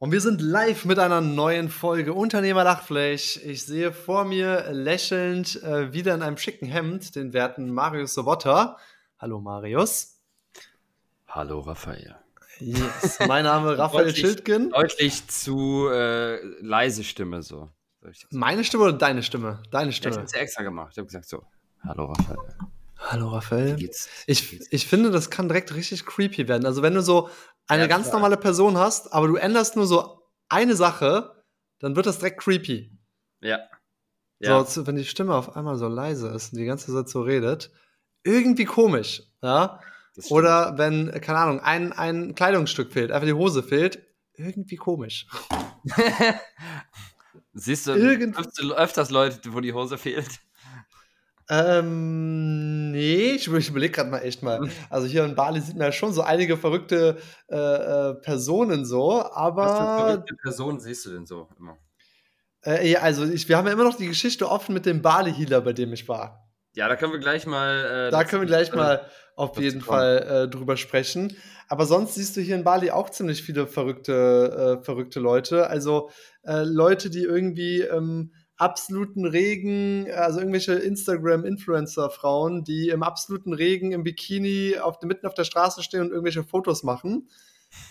Und wir sind live mit einer neuen Folge Unternehmer Lachfleisch. Ich sehe vor mir lächelnd äh, wieder in einem schicken Hemd den werten Marius Sobotta. Hallo Marius. Hallo Raphael. Yes, mein Name Raphael deutlich, Schildgen. Deutlich zu äh, leise Stimme so. Meine Stimme oder deine Stimme? Deine Stimme. Ja, ich habe es extra gemacht. Ich habe gesagt so. Hallo Raphael. Hallo Raphael. Wie geht's? Ich, ich finde, das kann direkt richtig creepy werden. Also wenn du so eine ja, ganz normale Person hast, aber du änderst nur so eine Sache, dann wird das direkt creepy. Ja. ja. So, wenn die Stimme auf einmal so leise ist und die ganze Zeit so redet, irgendwie komisch, ja. Oder wenn, keine Ahnung, ein, ein Kleidungsstück fehlt, einfach die Hose fehlt, irgendwie komisch. Siehst du, Irgend öfters Leute, wo die Hose fehlt? Ähm, nee, ich, ich überlege gerade mal echt mal. Also hier in Bali sieht man ja schon so einige verrückte äh, äh, Personen so, aber. Was für verrückte Personen siehst du denn so immer? Äh, ja, also ich, wir haben ja immer noch die Geschichte offen mit dem Bali-Healer, bei dem ich war. Ja, da können wir gleich mal. Äh, da können wir gleich mal auf jeden Fall äh, drüber sprechen. Aber sonst siehst du hier in Bali auch ziemlich viele verrückte, äh, verrückte Leute. Also äh, Leute, die irgendwie ähm, absoluten Regen, also irgendwelche Instagram-Influencer-Frauen, die im absoluten Regen im Bikini auf, mitten auf der Straße stehen und irgendwelche Fotos machen,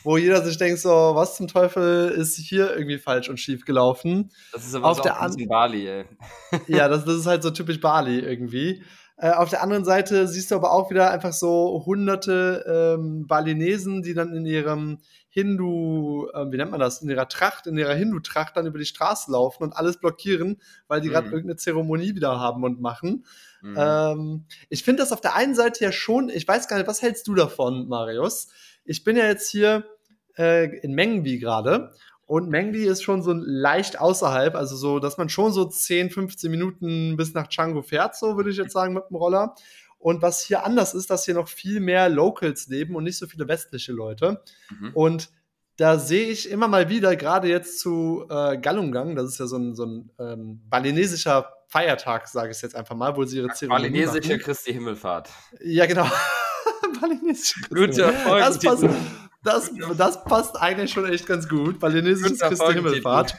wo jeder sich denkt, so, was zum Teufel ist hier irgendwie falsch und schief gelaufen. Das ist aber auf so der auch Bali, ey. ja, das, das ist halt so typisch Bali irgendwie. Äh, auf der anderen Seite siehst du aber auch wieder einfach so hunderte ähm, Balinesen, die dann in ihrem Hindu, äh, wie nennt man das, in ihrer Tracht, in ihrer Hindu-Tracht dann über die Straße laufen und alles blockieren, weil die mhm. gerade irgendeine Zeremonie wieder haben und machen. Mhm. Ähm, ich finde das auf der einen Seite ja schon, ich weiß gar nicht, was hältst du davon, Marius? Ich bin ja jetzt hier äh, in Mengbi gerade und Mengli ist schon so leicht außerhalb, also so, dass man schon so 10, 15 Minuten bis nach Django fährt, so würde ich jetzt sagen, mit dem Roller. Und was hier anders ist, dass hier noch viel mehr Locals leben und nicht so viele westliche Leute. Mhm. Und da sehe ich immer mal wieder, gerade jetzt zu äh, Galungang, das ist ja so ein, so ein ähm, balinesischer Feiertag, sage ich jetzt einfach mal, wo sie ihre Zeremonie Balinesische Christi Himmelfahrt. Ja, genau. balinesische Christi Erfolg. Das passt, das, das passt eigentlich schon echt ganz gut, ist Christi Himmelfahrt.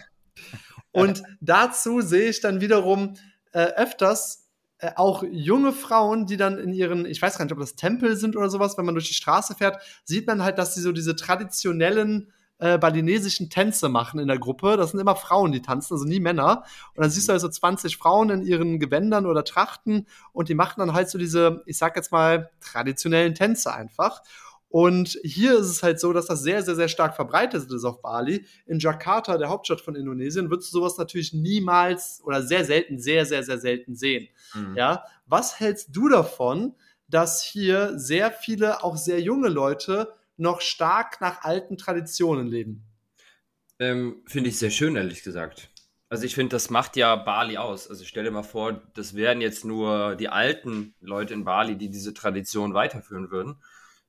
Und dazu sehe ich dann wiederum äh, öfters äh, auch junge Frauen, die dann in ihren, ich weiß gar nicht, ob das Tempel sind oder sowas, wenn man durch die Straße fährt, sieht man halt, dass sie so diese traditionellen äh, balinesischen Tänze machen in der Gruppe. Das sind immer Frauen, die tanzen, also nie Männer. Und dann siehst du also 20 Frauen in ihren Gewändern oder Trachten und die machen dann halt so diese, ich sag jetzt mal, traditionellen Tänze einfach. Und hier ist es halt so, dass das sehr, sehr, sehr stark verbreitet ist auf Bali. In Jakarta, der Hauptstadt von Indonesien, würdest du sowas natürlich niemals oder sehr selten, sehr, sehr, sehr selten sehen. Mhm. Ja, was hältst du davon, dass hier sehr viele, auch sehr junge Leute noch stark nach alten Traditionen leben? Ähm, finde ich sehr schön, ehrlich gesagt. Also ich finde, das macht ja Bali aus. Also stell dir mal vor, das wären jetzt nur die alten Leute in Bali, die diese Tradition weiterführen würden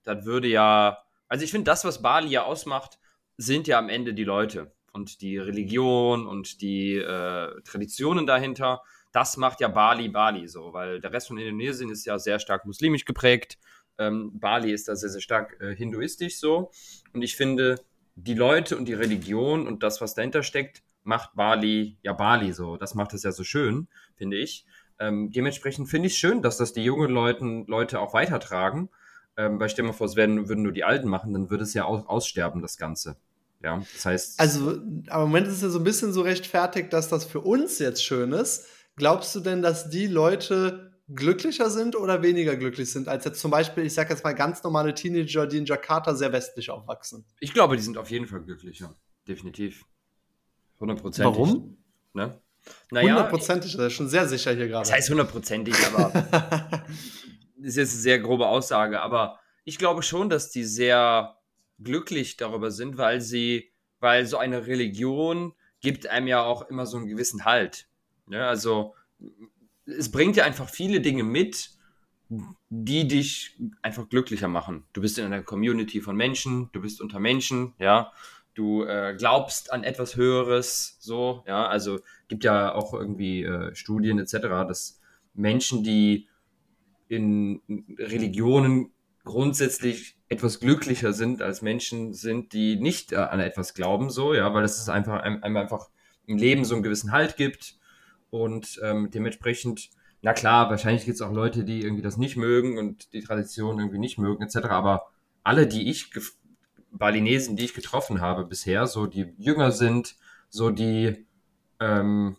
dann würde ja, also ich finde, das, was Bali ja ausmacht, sind ja am Ende die Leute und die Religion und die äh, Traditionen dahinter. Das macht ja Bali Bali so, weil der Rest von Indonesien ist ja sehr stark muslimisch geprägt. Ähm, Bali ist da sehr, sehr stark äh, hinduistisch so. Und ich finde, die Leute und die Religion und das, was dahinter steckt, macht Bali ja Bali so. Das macht es ja so schön, finde ich. Ähm, dementsprechend finde ich es schön, dass das die jungen Leute auch weitertragen. Ähm, weil stell dir mal vor, es werden, würden nur die Alten machen, dann würde es ja aus, aussterben, das Ganze. Ja, das heißt. Also, aber im Moment ist es ja so ein bisschen so rechtfertigt, dass das für uns jetzt schön ist. Glaubst du denn, dass die Leute glücklicher sind oder weniger glücklich sind, als jetzt zum Beispiel, ich sag jetzt mal, ganz normale Teenager, die in Jakarta sehr westlich aufwachsen? Ich glaube, die sind auf jeden Fall glücklicher. Definitiv. Hundertprozentig. Warum? Ne? Naja, hundertprozentig, das ist schon sehr sicher hier gerade. Das heißt hundertprozentig, aber ist jetzt eine sehr grobe Aussage, aber ich glaube schon, dass die sehr glücklich darüber sind, weil sie, weil so eine Religion gibt einem ja auch immer so einen gewissen Halt. Ja, also es bringt ja einfach viele Dinge mit, die dich einfach glücklicher machen. Du bist in einer Community von Menschen, du bist unter Menschen, ja, du äh, glaubst an etwas Höheres, so, ja, also gibt ja auch irgendwie äh, Studien etc., dass Menschen, die in Religionen grundsätzlich etwas glücklicher sind als Menschen sind, die nicht äh, an etwas glauben, so, ja, weil es ist einfach, einem einfach im Leben so einen gewissen Halt gibt und ähm, dementsprechend, na klar, wahrscheinlich gibt es auch Leute, die irgendwie das nicht mögen und die Tradition irgendwie nicht mögen, etc., aber alle, die ich, Balinesen, die ich getroffen habe bisher, so die jünger sind, so die, ähm,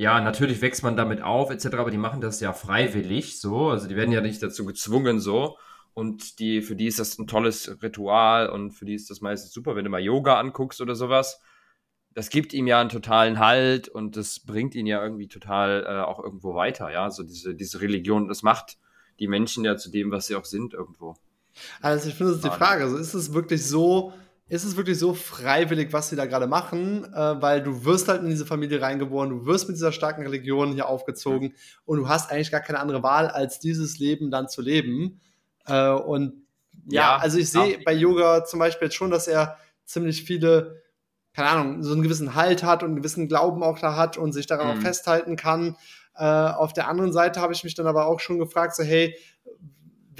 ja, natürlich wächst man damit auf, etc., aber die machen das ja freiwillig, so, also die werden ja nicht dazu gezwungen, so, und die, für die ist das ein tolles Ritual und für die ist das meistens super, wenn du mal Yoga anguckst oder sowas. Das gibt ihm ja einen totalen Halt und das bringt ihn ja irgendwie total äh, auch irgendwo weiter, ja. So diese, diese Religion, das macht die Menschen ja zu dem, was sie auch sind irgendwo. Also ich finde, das ist die Frage. Also ist es wirklich so, ist es wirklich so freiwillig, was sie da gerade machen, äh, weil du wirst halt in diese Familie reingeboren, du wirst mit dieser starken Religion hier aufgezogen und du hast eigentlich gar keine andere Wahl, als dieses Leben dann zu leben. Äh, und ja, ja, also ich sehe bei Yoga zum Beispiel jetzt schon, dass er ziemlich viele, keine Ahnung, so einen gewissen Halt hat und einen gewissen Glauben auch da hat und sich daran mhm. auch festhalten kann. Äh, auf der anderen Seite habe ich mich dann aber auch schon gefragt, so hey,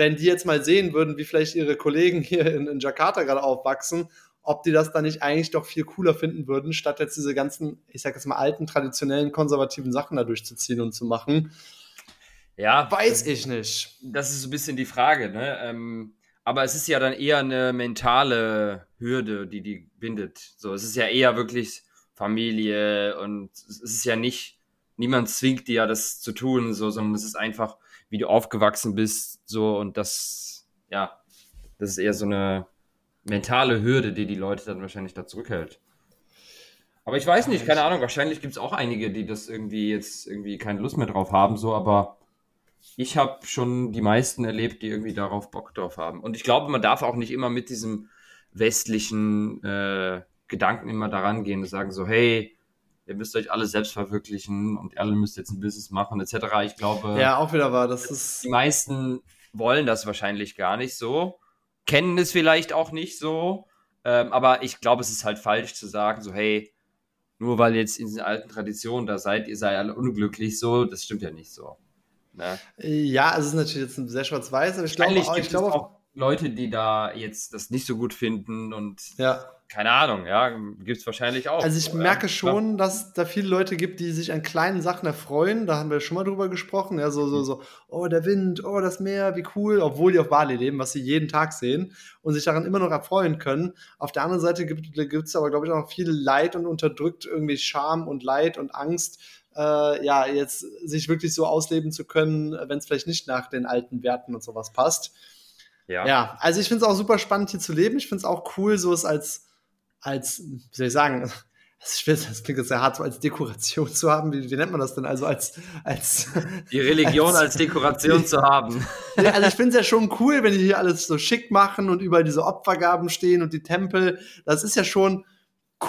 wenn die jetzt mal sehen würden, wie vielleicht ihre Kollegen hier in, in Jakarta gerade aufwachsen, ob die das dann nicht eigentlich doch viel cooler finden würden, statt jetzt diese ganzen, ich sag jetzt mal, alten, traditionellen, konservativen Sachen da durchzuziehen und zu machen. Ja. Weiß ich nicht. Das ist so ein bisschen die Frage, ne? Ähm, aber es ist ja dann eher eine mentale Hürde, die die bindet. So, es ist ja eher wirklich Familie und es ist ja nicht, niemand zwingt dir ja das zu tun, so, sondern es ist einfach, wie du aufgewachsen bist, so und das, ja, das ist eher so eine mentale Hürde, die die Leute dann wahrscheinlich da zurückhält. Aber ich weiß nicht, keine Ahnung, wahrscheinlich gibt es auch einige, die das irgendwie jetzt irgendwie keine Lust mehr drauf haben, so, aber ich habe schon die meisten erlebt, die irgendwie darauf Bock drauf haben. Und ich glaube, man darf auch nicht immer mit diesem westlichen äh, Gedanken immer daran gehen und sagen so, hey, ihr müsst euch alle selbst verwirklichen und alle müsst jetzt ein Business machen, etc. Ich glaube, ja, auch wieder war, das ist die meisten wollen das wahrscheinlich gar nicht so, kennen es vielleicht auch nicht so, ähm, aber ich glaube, es ist halt falsch zu sagen so, hey, nur weil jetzt in diesen alten Traditionen da seid, ihr seid alle unglücklich so, das stimmt ja nicht so. Ne? Ja, es ist natürlich jetzt sehr schwarz-weiß, aber ich glaube, auch, ich glaube auch Leute, die da jetzt das nicht so gut finden und ja. Keine Ahnung, ja, gibt es wahrscheinlich auch. Also ich merke schon, dass es da viele Leute gibt, die sich an kleinen Sachen erfreuen. Da haben wir schon mal drüber gesprochen. Ja, so, so, so, oh, der Wind, oh, das Meer, wie cool, obwohl die auf Bali leben, was sie jeden Tag sehen und sich daran immer noch erfreuen können. Auf der anderen Seite gibt es aber, glaube ich, auch noch viel Leid und unterdrückt irgendwie Scham und Leid und Angst äh, ja, jetzt sich wirklich so ausleben zu können, wenn es vielleicht nicht nach den alten Werten und sowas passt. Ja. Ja, also ich finde es auch super spannend, hier zu leben. Ich finde es auch cool, so es als, als, wie soll ich sagen, das, das klingt jetzt sehr hart, so als Dekoration zu haben. Wie, wie nennt man das denn? Also als, als die Religion als, als Dekoration zu haben. Ja, also ich finde es ja schon cool, wenn die hier alles so schick machen und überall diese Opfergaben stehen und die Tempel. Das ist ja schon,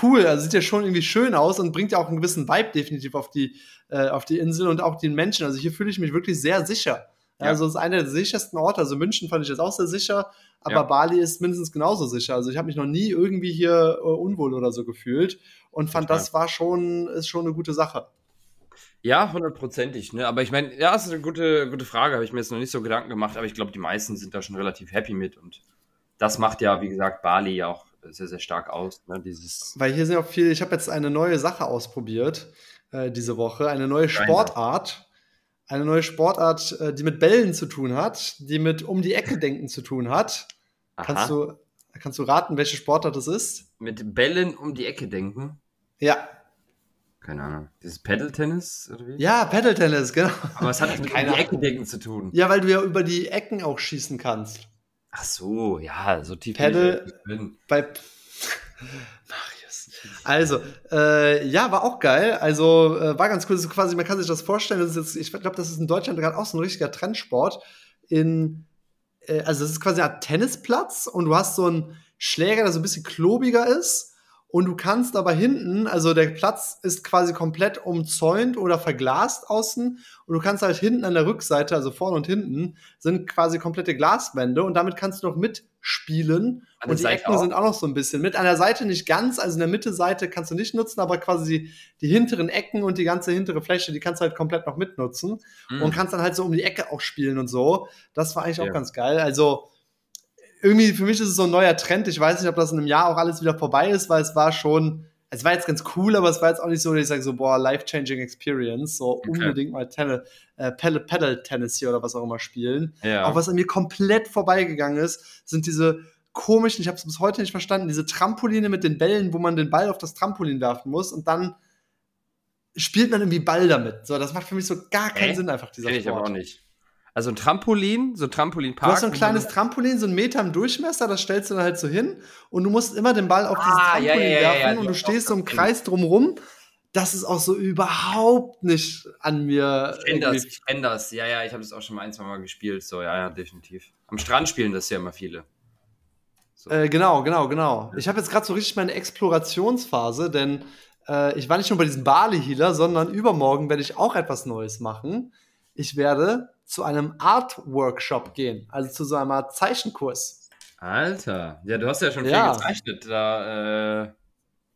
cool, also sieht ja schon irgendwie schön aus und bringt ja auch einen gewissen Vibe definitiv auf die, äh, auf die Insel und auch den Menschen. Also hier fühle ich mich wirklich sehr sicher. Ja. Also es ist einer der sichersten Orte. Also München fand ich jetzt auch sehr sicher, aber ja. Bali ist mindestens genauso sicher. Also ich habe mich noch nie irgendwie hier äh, unwohl oder so gefühlt und fand, Total. das war schon, ist schon eine gute Sache. Ja, hundertprozentig. Ne? Aber ich meine, ja, das ist eine gute, gute Frage. Habe ich mir jetzt noch nicht so Gedanken gemacht, aber ich glaube, die meisten sind da schon relativ happy mit. Und das macht ja, wie gesagt, Bali ja auch sehr, sehr stark aus. Ne? Dieses Weil hier sind auch viele, ich habe jetzt eine neue Sache ausprobiert äh, diese Woche, eine neue Sportart. Eine neue Sportart, äh, die mit Bällen zu tun hat, die mit um die Ecke denken zu tun hat. Kannst du, kannst du raten, welche Sportart das ist? Mit Bällen um die Ecke denken? Ja. Keine Ahnung. Dieses Pedal-Tennis oder wie? Ja, Pedal-Tennis, genau. Aber was hat das mit um die Ecke denken zu tun? Ja, weil du ja über die Ecken auch schießen kannst. Ach so, ja, so tief. Pedal bei Marius. Also, äh, ja, war auch geil. Also, äh, war ganz cool. Ist quasi, man kann sich das vorstellen. Das ist jetzt, ich glaube, das ist in Deutschland gerade auch so ein richtiger Trendsport. In, also, das ist quasi ein Tennisplatz und du hast so einen Schläger, der so ein bisschen klobiger ist. Und du kannst aber hinten, also der Platz ist quasi komplett umzäunt oder verglast außen und du kannst halt hinten an der Rückseite, also vorne und hinten, sind quasi komplette Glaswände und damit kannst du noch mitspielen und die Seite Ecken auch. sind auch noch so ein bisschen mit. An der Seite nicht ganz, also in der Mitte Seite kannst du nicht nutzen, aber quasi die, die hinteren Ecken und die ganze hintere Fläche, die kannst du halt komplett noch mitnutzen mhm. und kannst dann halt so um die Ecke auch spielen und so. Das war eigentlich ja. auch ganz geil. Also irgendwie für mich ist es so ein neuer Trend. Ich weiß nicht, ob das in einem Jahr auch alles wieder vorbei ist, weil es war schon, es war jetzt ganz cool, aber es war jetzt auch nicht so, dass ich sage so, boah, life-changing Experience, so okay. unbedingt mal Tennis, äh, Pedal-Tennis hier oder was auch immer spielen. Ja. Auch was an mir komplett vorbeigegangen ist, sind diese komischen, ich habe es bis heute nicht verstanden, diese Trampoline mit den Bällen, wo man den Ball auf das Trampolin werfen muss und dann spielt man irgendwie Ball damit. So, das macht für mich so gar keinen äh? Sinn einfach dieser Sport. ich aber auch nicht. Also ein Trampolin, so ein Trampolinpark. Du hast so ein kleines Trampolin, so einen Meter im Durchmesser, das stellst du dann halt so hin und du musst immer den Ball auf ah, dieses Trampolin ja, ja, werfen ja, und du stehst so im Kreis drumrum. Das ist auch so überhaupt nicht an mir. Ich kenne das, ich kenne das. Ja, ja, ich habe das auch schon mal ein, zwei Mal gespielt. So, ja, ja, definitiv. Am Strand spielen das ja immer viele. So. Äh, genau, genau, genau. Ich habe jetzt gerade so richtig meine Explorationsphase, denn äh, ich war nicht nur bei diesem Bali-Healer, sondern übermorgen werde ich auch etwas Neues machen. Ich werde zu einem Art-Workshop gehen, also zu so einem Zeichenkurs. Alter, ja, du hast ja schon viel ja. gezeichnet. Da äh,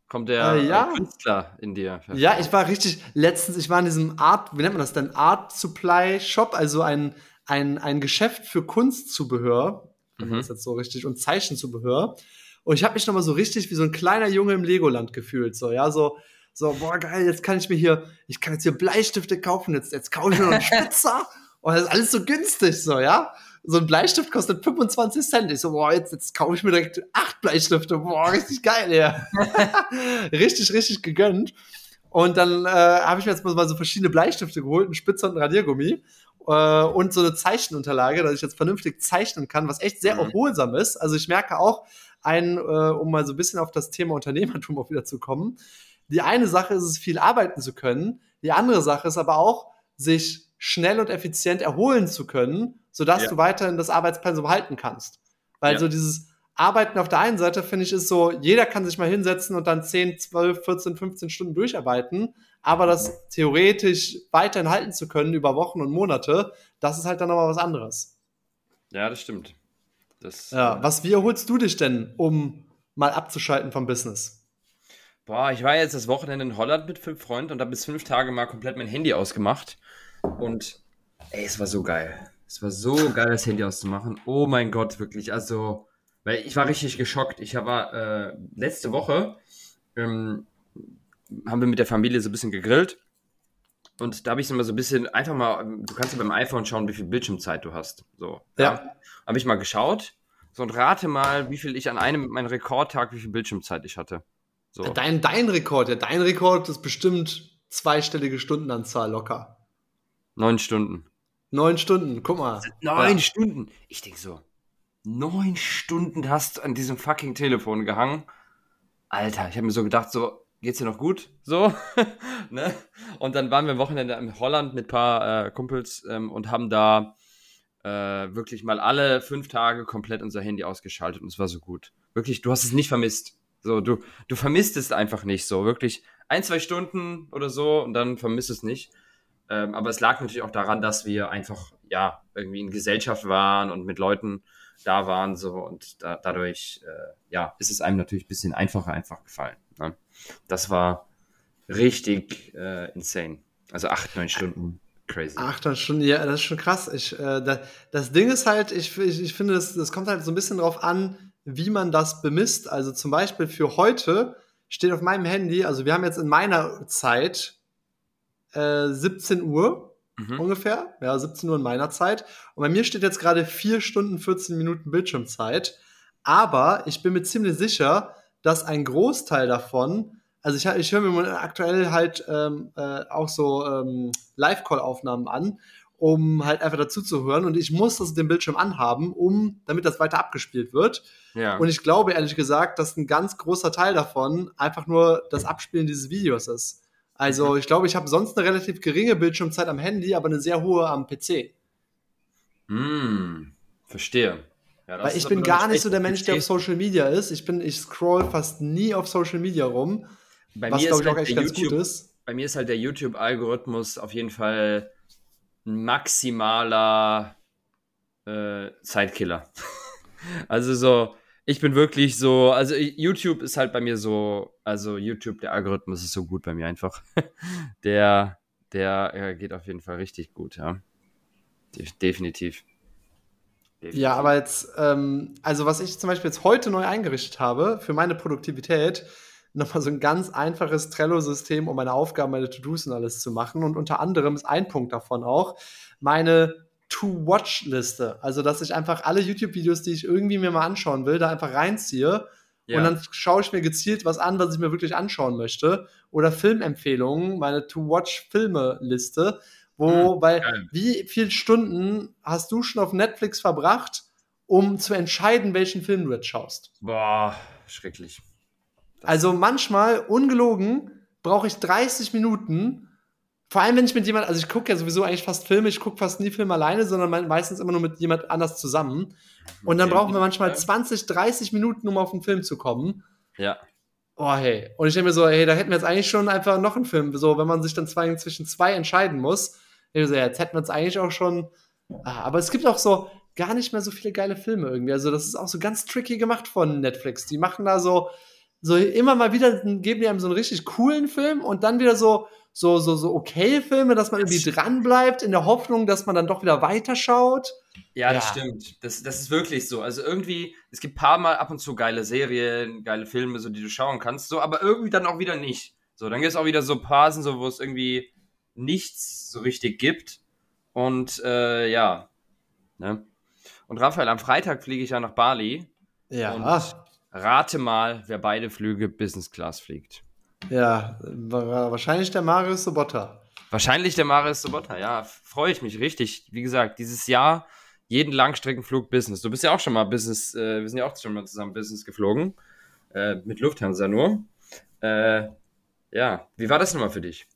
kommt der äh, ja. Künstler in dir. Ja, ich war richtig, letztens, ich war in diesem Art, wie nennt man das denn? Art Supply Shop, also ein, ein, ein Geschäft für Kunstzubehör. Mhm. Das ist jetzt so richtig, und Zeichenzubehör. Und ich habe mich nochmal so richtig wie so ein kleiner Junge im Legoland gefühlt. So, ja, so, so, boah, geil, jetzt kann ich mir hier, ich kann jetzt hier Bleistifte kaufen, jetzt, jetzt kaufe ich mir noch einen Spitzer. Und das ist alles so günstig, so, ja. So ein Bleistift kostet 25 Cent. Ich so, boah, jetzt, jetzt kaufe ich mir direkt acht Bleistifte. Boah, richtig geil, ja. richtig, richtig gegönnt. Und dann äh, habe ich mir jetzt mal so verschiedene Bleistifte geholt, einen Spitzer und einen Radiergummi äh, und so eine Zeichenunterlage, dass ich jetzt vernünftig zeichnen kann, was echt sehr mhm. erholsam ist. Also ich merke auch, ein, äh, um mal so ein bisschen auf das Thema Unternehmertum auch wieder zu kommen. Die eine Sache ist es, viel arbeiten zu können. Die andere Sache ist aber auch, sich schnell und effizient erholen zu können, sodass ja. du weiterhin das Arbeitspensum halten kannst. Weil ja. so dieses Arbeiten auf der einen Seite, finde ich, ist so, jeder kann sich mal hinsetzen und dann 10, 12, 14, 15 Stunden durcharbeiten, aber das theoretisch weiterhin halten zu können über Wochen und Monate, das ist halt dann nochmal was anderes. Ja, das stimmt. Das, ja, was, wie erholst du dich denn, um mal abzuschalten vom Business? Boah, ich war jetzt das Wochenende in Holland mit fünf Freunden und habe bis fünf Tage mal komplett mein Handy ausgemacht und ey, es war so geil. Es war so geil, das Handy auszumachen. Oh mein Gott, wirklich. Also, weil ich war richtig geschockt. Ich war äh, letzte Woche ähm, haben wir mit der Familie so ein bisschen gegrillt. Und da habe ich mal so ein bisschen, einfach mal, du kannst ja beim iPhone schauen, wie viel Bildschirmzeit du hast. So. Ja. ja. Habe ich mal geschaut. So, und rate mal, wie viel ich an einem, meinem Rekordtag, wie viel Bildschirmzeit ich hatte. So. Dein, dein Rekord, ja, dein Rekord ist bestimmt zweistellige Stundenanzahl locker. Neun Stunden. Neun Stunden, guck mal. Neun ja. Stunden. Ich denke so, neun Stunden hast du an diesem fucking Telefon gehangen. Alter, ich habe mir so gedacht, so, geht's dir noch gut? So, ne? Und dann waren wir am Wochenende in Holland mit ein paar äh, Kumpels ähm, und haben da äh, wirklich mal alle fünf Tage komplett unser Handy ausgeschaltet und es war so gut. Wirklich, du hast es nicht vermisst. So, du, du vermisst es einfach nicht so. Wirklich ein, zwei Stunden oder so und dann vermisst es nicht. Ähm, aber es lag natürlich auch daran, dass wir einfach, ja, irgendwie in Gesellschaft waren und mit Leuten da waren, so und da, dadurch, äh, ja, ist es einem natürlich ein bisschen einfacher einfach gefallen. Ne? Das war richtig äh, insane. Also acht, neun Stunden. Crazy. Acht, neun Stunden, ja, das ist schon krass. Ich, äh, da, das Ding ist halt, ich, ich, ich finde, das, das kommt halt so ein bisschen drauf an, wie man das bemisst. Also zum Beispiel für heute steht auf meinem Handy, also wir haben jetzt in meiner Zeit äh, 17 Uhr mhm. ungefähr. Ja, 17 Uhr in meiner Zeit. Und bei mir steht jetzt gerade 4 Stunden 14 Minuten Bildschirmzeit. Aber ich bin mir ziemlich sicher, dass ein Großteil davon, also ich, ich höre mir aktuell halt ähm, äh, auch so ähm, Live-Call-Aufnahmen an, um halt einfach dazu zu hören. Und ich muss das den Bildschirm anhaben, um, damit das weiter abgespielt wird. Ja. Und ich glaube ehrlich gesagt, dass ein ganz großer Teil davon einfach nur das Abspielen dieses Videos ist. Also ich glaube, ich habe sonst eine relativ geringe Bildschirmzeit am Handy, aber eine sehr hohe am PC. Hm, verstehe. Ja, Weil ich bin gar nicht so der Mensch, der auf Social Media ist. Ich bin, ich scroll fast nie auf Social Media rum. Bei was glaube ich halt auch echt ganz YouTube, gut ist. Bei mir ist halt der YouTube-Algorithmus auf jeden Fall ein maximaler äh, Zeitkiller. also so, ich bin wirklich so, also YouTube ist halt bei mir so, also YouTube, der Algorithmus ist so gut bei mir einfach. der, der äh, geht auf jeden Fall richtig gut, ja. De definitiv. definitiv. Ja, aber jetzt, ähm, also was ich zum Beispiel jetzt heute neu eingerichtet habe für meine Produktivität, nochmal so ein ganz einfaches Trello-System, um meine Aufgaben, meine To-Dos und alles zu machen. Und unter anderem ist ein Punkt davon auch meine To-Watch-Liste. Also, dass ich einfach alle YouTube-Videos, die ich irgendwie mir mal anschauen will, da einfach reinziehe. Ja. Und dann schaue ich mir gezielt was an, was ich mir wirklich anschauen möchte. Oder Filmempfehlungen, meine To-Watch-Filme-Liste. Wo, hm, weil, geil. wie viele Stunden hast du schon auf Netflix verbracht, um zu entscheiden, welchen Film du jetzt schaust? Boah, schrecklich. Also manchmal, ungelogen, brauche ich 30 Minuten. Vor allem, wenn ich mit jemand, also ich gucke ja sowieso eigentlich fast Filme, ich gucke fast nie Filme alleine, sondern meistens immer nur mit jemand anders zusammen. Und dann brauchen wir manchmal 20, 30 Minuten, um auf einen Film zu kommen. Ja. Oh, hey. Und ich denke mir so, hey, da hätten wir jetzt eigentlich schon einfach noch einen Film. So, wenn man sich dann zwei, zwischen zwei entscheiden muss. Ich so, ja, jetzt hätten wir es eigentlich auch schon. Ah, aber es gibt auch so gar nicht mehr so viele geile Filme irgendwie. Also, das ist auch so ganz tricky gemacht von Netflix. Die machen da so, so immer mal wieder geben die einem so einen richtig coolen Film und dann wieder so so so so okay Filme, dass man irgendwie dran bleibt in der Hoffnung, dass man dann doch wieder weiterschaut. Ja, das ja. stimmt. Das, das ist wirklich so. Also irgendwie, es gibt paar Mal ab und zu geile Serien, geile Filme, so die du schauen kannst, so, aber irgendwie dann auch wieder nicht. So, dann gibt es auch wieder so Phasen, so, wo es irgendwie nichts so richtig gibt. Und äh, ja. Ne? Und Raphael, am Freitag fliege ich ja nach Bali. Ja. Und Rate mal, wer beide Flüge Business Class fliegt. Ja, wahrscheinlich der Marius Sobotta. Wahrscheinlich der Marius Sobotta, ja. Freue ich mich richtig. Wie gesagt, dieses Jahr jeden Langstreckenflug Business. Du bist ja auch schon mal Business, äh, wir sind ja auch schon mal zusammen Business geflogen. Äh, mit Lufthansa nur. Äh, ja, wie war das nochmal für dich?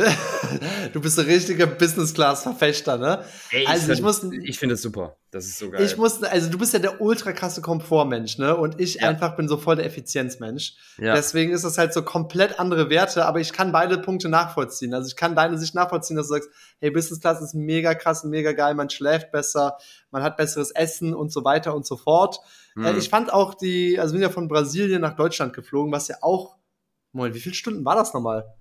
du bist ein richtiger Business-Class-Verfechter, ne? Ey, also ich, muss, ich finde es super. Das ist so geil. Ich muss, also du bist ja der ultra krasse Komfortmensch, ne? Und ich ja. einfach bin so voll der Effizienzmensch. Ja. Deswegen ist das halt so komplett andere Werte, aber ich kann beide Punkte nachvollziehen. Also ich kann deine Sicht nachvollziehen, dass du sagst, hey, Business Class ist mega krass mega geil, man schläft besser, man hat besseres Essen und so weiter und so fort. Mhm. Ich fand auch die, also wir sind ja von Brasilien nach Deutschland geflogen, was ja auch, Moment, wie viele Stunden war das nochmal?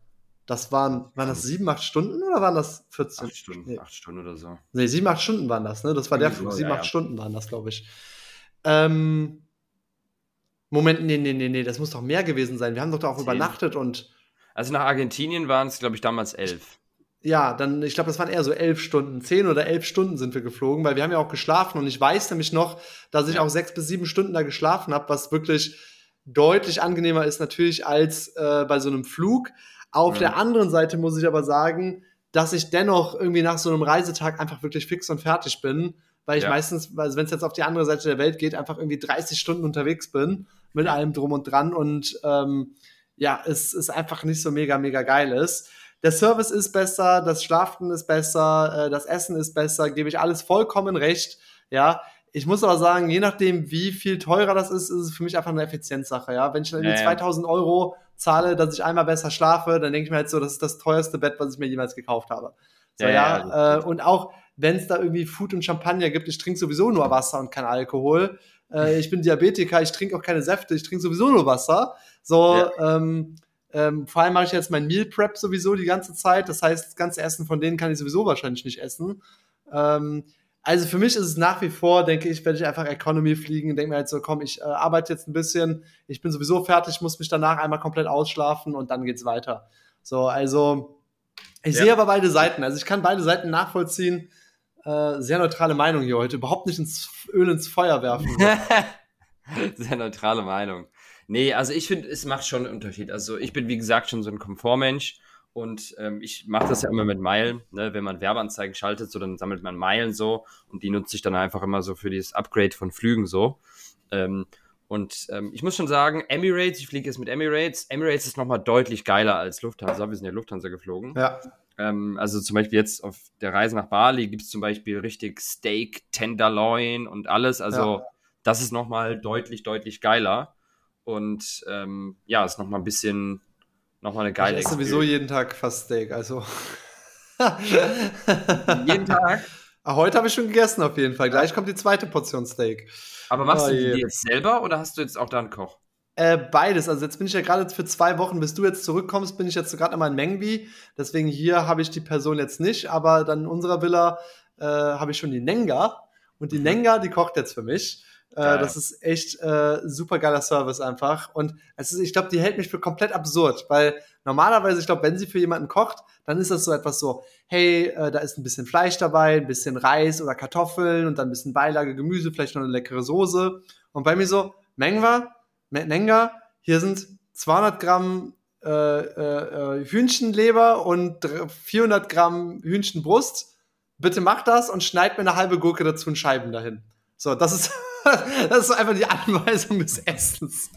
Das waren, waren das sieben, acht Stunden oder waren das 14? Acht Stunden, nee. acht Stunden oder so. Nee, sieben, acht Stunden waren das, ne? Das war der Flug. Sieben, ja, acht ja. Stunden waren das, glaube ich. Ähm, Moment, nee, nee, nee, nee, das muss doch mehr gewesen sein. Wir haben doch da auch Zehn. übernachtet und. Also nach Argentinien waren es, glaube ich, damals elf. Ja, dann, ich glaube, das waren eher so elf Stunden. Zehn oder elf Stunden sind wir geflogen, weil wir haben ja auch geschlafen und ich weiß nämlich noch, dass ich ja. auch sechs bis sieben Stunden da geschlafen habe, was wirklich deutlich angenehmer ist natürlich als äh, bei so einem Flug. Auf ja. der anderen Seite muss ich aber sagen, dass ich dennoch irgendwie nach so einem Reisetag einfach wirklich fix und fertig bin, weil ich ja. meistens, also wenn es jetzt auf die andere Seite der Welt geht, einfach irgendwie 30 Stunden unterwegs bin mit allem drum und dran und ähm, ja, es ist einfach nicht so mega, mega geil ist. Der Service ist besser, das Schlafen ist besser, äh, das Essen ist besser, gebe ich alles vollkommen recht. Ja, ich muss aber sagen, je nachdem, wie viel teurer das ist, ist es für mich einfach eine Effizienzsache. Ja, wenn ich dann irgendwie 2000 Euro zahle, dass ich einmal besser schlafe, dann denke ich mir halt so, das ist das teuerste Bett, was ich mir jemals gekauft habe. So, ja, ja, ja äh, und auch wenn es da irgendwie Food und Champagner gibt, ich trinke sowieso nur Wasser und kein Alkohol. Äh, ich bin Diabetiker, ich trinke auch keine Säfte, ich trinke sowieso nur Wasser. So, ja. ähm, ähm, vor allem mache ich jetzt mein Meal Prep sowieso die ganze Zeit. Das heißt, das ganze Essen von denen kann ich sowieso wahrscheinlich nicht essen. Ähm, also für mich ist es nach wie vor, denke ich, werde ich einfach Economy fliegen und denke mir halt so, komm, ich äh, arbeite jetzt ein bisschen, ich bin sowieso fertig, muss mich danach einmal komplett ausschlafen und dann geht's weiter. So, also ich ja. sehe aber beide Seiten. Also ich kann beide Seiten nachvollziehen. Äh, sehr neutrale Meinung hier heute. Überhaupt nicht ins Öl ins Feuer werfen. sehr neutrale Meinung. Nee, also ich finde, es macht schon einen Unterschied. Also ich bin, wie gesagt, schon so ein Komfortmensch. Und ähm, ich mache das ja immer mit Meilen. Ne? Wenn man Werbeanzeigen schaltet, so dann sammelt man Meilen so und die nutze ich dann einfach immer so für dieses Upgrade von Flügen so. Ähm, und ähm, ich muss schon sagen, Emirates, ich fliege jetzt mit Emirates. Emirates ist nochmal deutlich geiler als Lufthansa. Wir sind ja Lufthansa geflogen. Ja. Ähm, also zum Beispiel jetzt auf der Reise nach Bali gibt es zum Beispiel richtig Steak, Tenderloin und alles. Also ja. das ist nochmal deutlich, deutlich geiler. Und ähm, ja, ist nochmal ein bisschen, nochmal eine geile Ich esse sowieso jeden Tag fast Steak, also. jeden Tag? Heute habe ich schon gegessen auf jeden Fall. Gleich kommt die zweite Portion Steak. Aber machst oh, du die jetzt selber oder hast du jetzt auch da einen Koch? Äh, beides. Also jetzt bin ich ja gerade für zwei Wochen, bis du jetzt zurückkommst, bin ich jetzt gerade einmal in Mengby. Deswegen hier habe ich die Person jetzt nicht, aber dann in unserer Villa äh, habe ich schon die Nenga. Und die mhm. Nenga, die kocht jetzt für mich. Äh, das ist echt äh, super geiler Service einfach. Und es ist, ich glaube, die hält mich für komplett absurd, weil normalerweise, ich glaube, wenn sie für jemanden kocht, dann ist das so etwas so, hey, äh, da ist ein bisschen Fleisch dabei, ein bisschen Reis oder Kartoffeln und dann ein bisschen Beilage, Gemüse, vielleicht noch eine leckere Soße. Und bei mir so, Mengwa, Menga, hier sind 200 Gramm äh, äh, äh, Hühnchenleber und 400 Gramm Hühnchenbrust. Bitte mach das und schneid mir eine halbe Gurke dazu in Scheiben dahin. So, das ist, das ist so einfach die Anweisung des Essens.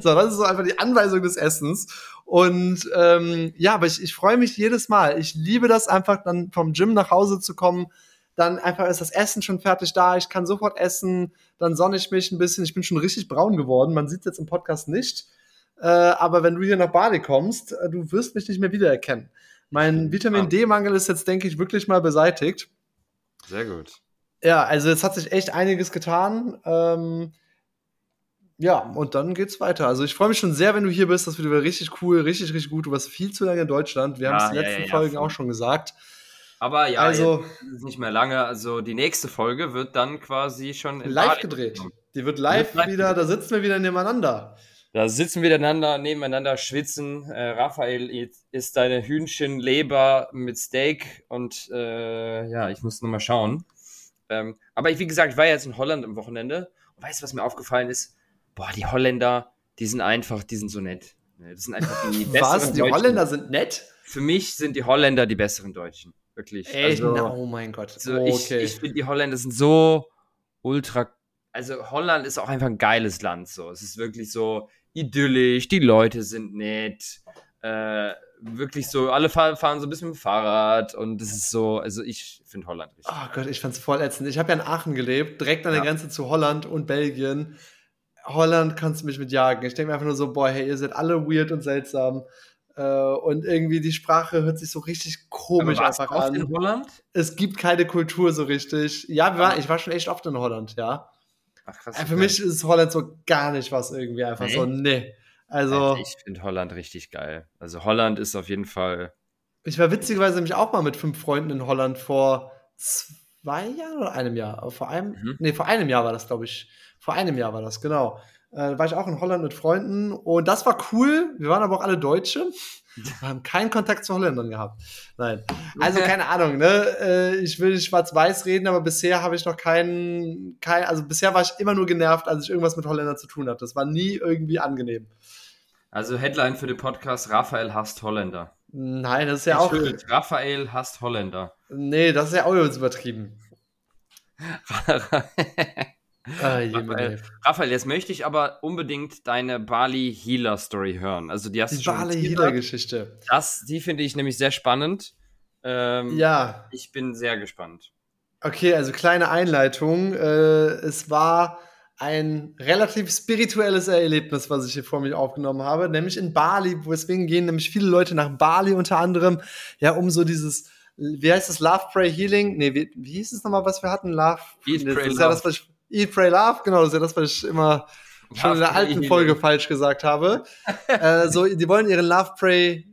So, das ist so einfach die Anweisung des Essens. Und ähm, ja, aber ich, ich freue mich jedes Mal. Ich liebe das einfach, dann vom Gym nach Hause zu kommen. Dann einfach ist das Essen schon fertig da. Ich kann sofort essen. Dann sonne ich mich ein bisschen. Ich bin schon richtig braun geworden. Man sieht es jetzt im Podcast nicht. Äh, aber wenn du hier nach Bali kommst, äh, du wirst mich nicht mehr wiedererkennen. Mein Vitamin D-Mangel ist jetzt, denke ich, wirklich mal beseitigt. Sehr gut. Ja, also jetzt hat sich echt einiges getan. Ähm, ja, und dann geht's weiter. Also ich freue mich schon sehr, wenn du hier bist. Das wird wieder richtig cool, richtig, richtig gut. Du warst viel zu lange in Deutschland. Wir ja, haben es in den letzten ja, ja, Folgen auch schon gesagt. Aber ja, also ist nicht mehr lange. Also die nächste Folge wird dann quasi schon live Bali gedreht. Die wird live, live wieder, gedreht. da sitzen wir wieder nebeneinander. Da sitzen wir nebeneinander, nebeneinander schwitzen. Äh, Raphael isst deine Hühnchenleber mit Steak und äh, ja, ich muss nochmal schauen. Ähm, aber wie gesagt, ich war jetzt in Holland am Wochenende und weißt du, was mir aufgefallen ist? Boah, die Holländer, die sind einfach, die sind so nett. Das sind einfach die besseren Was? Die Deutschen. Holländer sind nett? Für mich sind die Holländer die besseren Deutschen. Wirklich. Echt? Also, oh mein Gott. Also okay. Ich, ich finde, die Holländer sind so ultra. Also, Holland ist auch einfach ein geiles Land. So. Es ist wirklich so idyllisch, die Leute sind nett. Äh, wirklich so, alle fahren so ein bisschen mit dem Fahrrad und es ist so, also ich finde Holland richtig. Oh Gott, ich fand's voll ätzend. Ich habe ja in Aachen gelebt, direkt an der ja. Grenze zu Holland und Belgien. Holland kannst du mich mit jagen. Ich denke mir einfach nur so, boah, hey, ihr seid alle weird und seltsam. Äh, und irgendwie die Sprache hört sich so richtig komisch einfach an. in Holland? Es gibt keine Kultur so richtig. Ja, war, ich war schon echt oft in Holland, ja. Ach, krass. Für mich ist Holland so gar nicht was irgendwie einfach nee. so, nee. Also, ich finde Holland richtig geil. Also Holland ist auf jeden Fall. Ich war witzigerweise nämlich auch mal mit fünf Freunden in Holland vor zwei Jahren oder einem Jahr. Vor einem, mhm. nee, vor einem Jahr war das, glaube ich. Vor einem Jahr war das, genau. Äh, war ich auch in Holland mit Freunden und das war cool. Wir waren aber auch alle Deutsche. Wir haben keinen Kontakt zu Holländern gehabt. Nein. Also keine Ahnung, ne? Äh, ich will nicht schwarz-weiß reden, aber bisher habe ich noch keinen, kein, also bisher war ich immer nur genervt, als ich irgendwas mit Holländern zu tun hatte. Das war nie irgendwie angenehm. Also Headline für den Podcast: Raphael hasst Holländer. Nein, das ist ja auch. Raphael hasst Holländer. Nee, das ist ja auch übertrieben. Ah, Raphael, Raphael, jetzt möchte ich aber unbedingt deine Bali Healer Story hören. Also die hast die Bali Healer Geschichte. Das, die finde ich nämlich sehr spannend. Ähm, ja. Ich bin sehr gespannt. Okay, also kleine Einleitung. Äh, es war ein relativ spirituelles Erlebnis, was ich hier vor mir aufgenommen habe, nämlich in Bali. Deswegen gehen nämlich viele Leute nach Bali unter anderem, ja, um so dieses, wie heißt das, Love, Pray, Healing? Nee, wie, wie hieß es nochmal, was wir hatten? Love, Eat, das Pray, ist ja das, was ich, Eat, Pray, Love, genau, das ist ja das, was ich immer Love, schon in der alten Folge falsch gesagt habe. äh, so, die wollen ihren Love, Pray,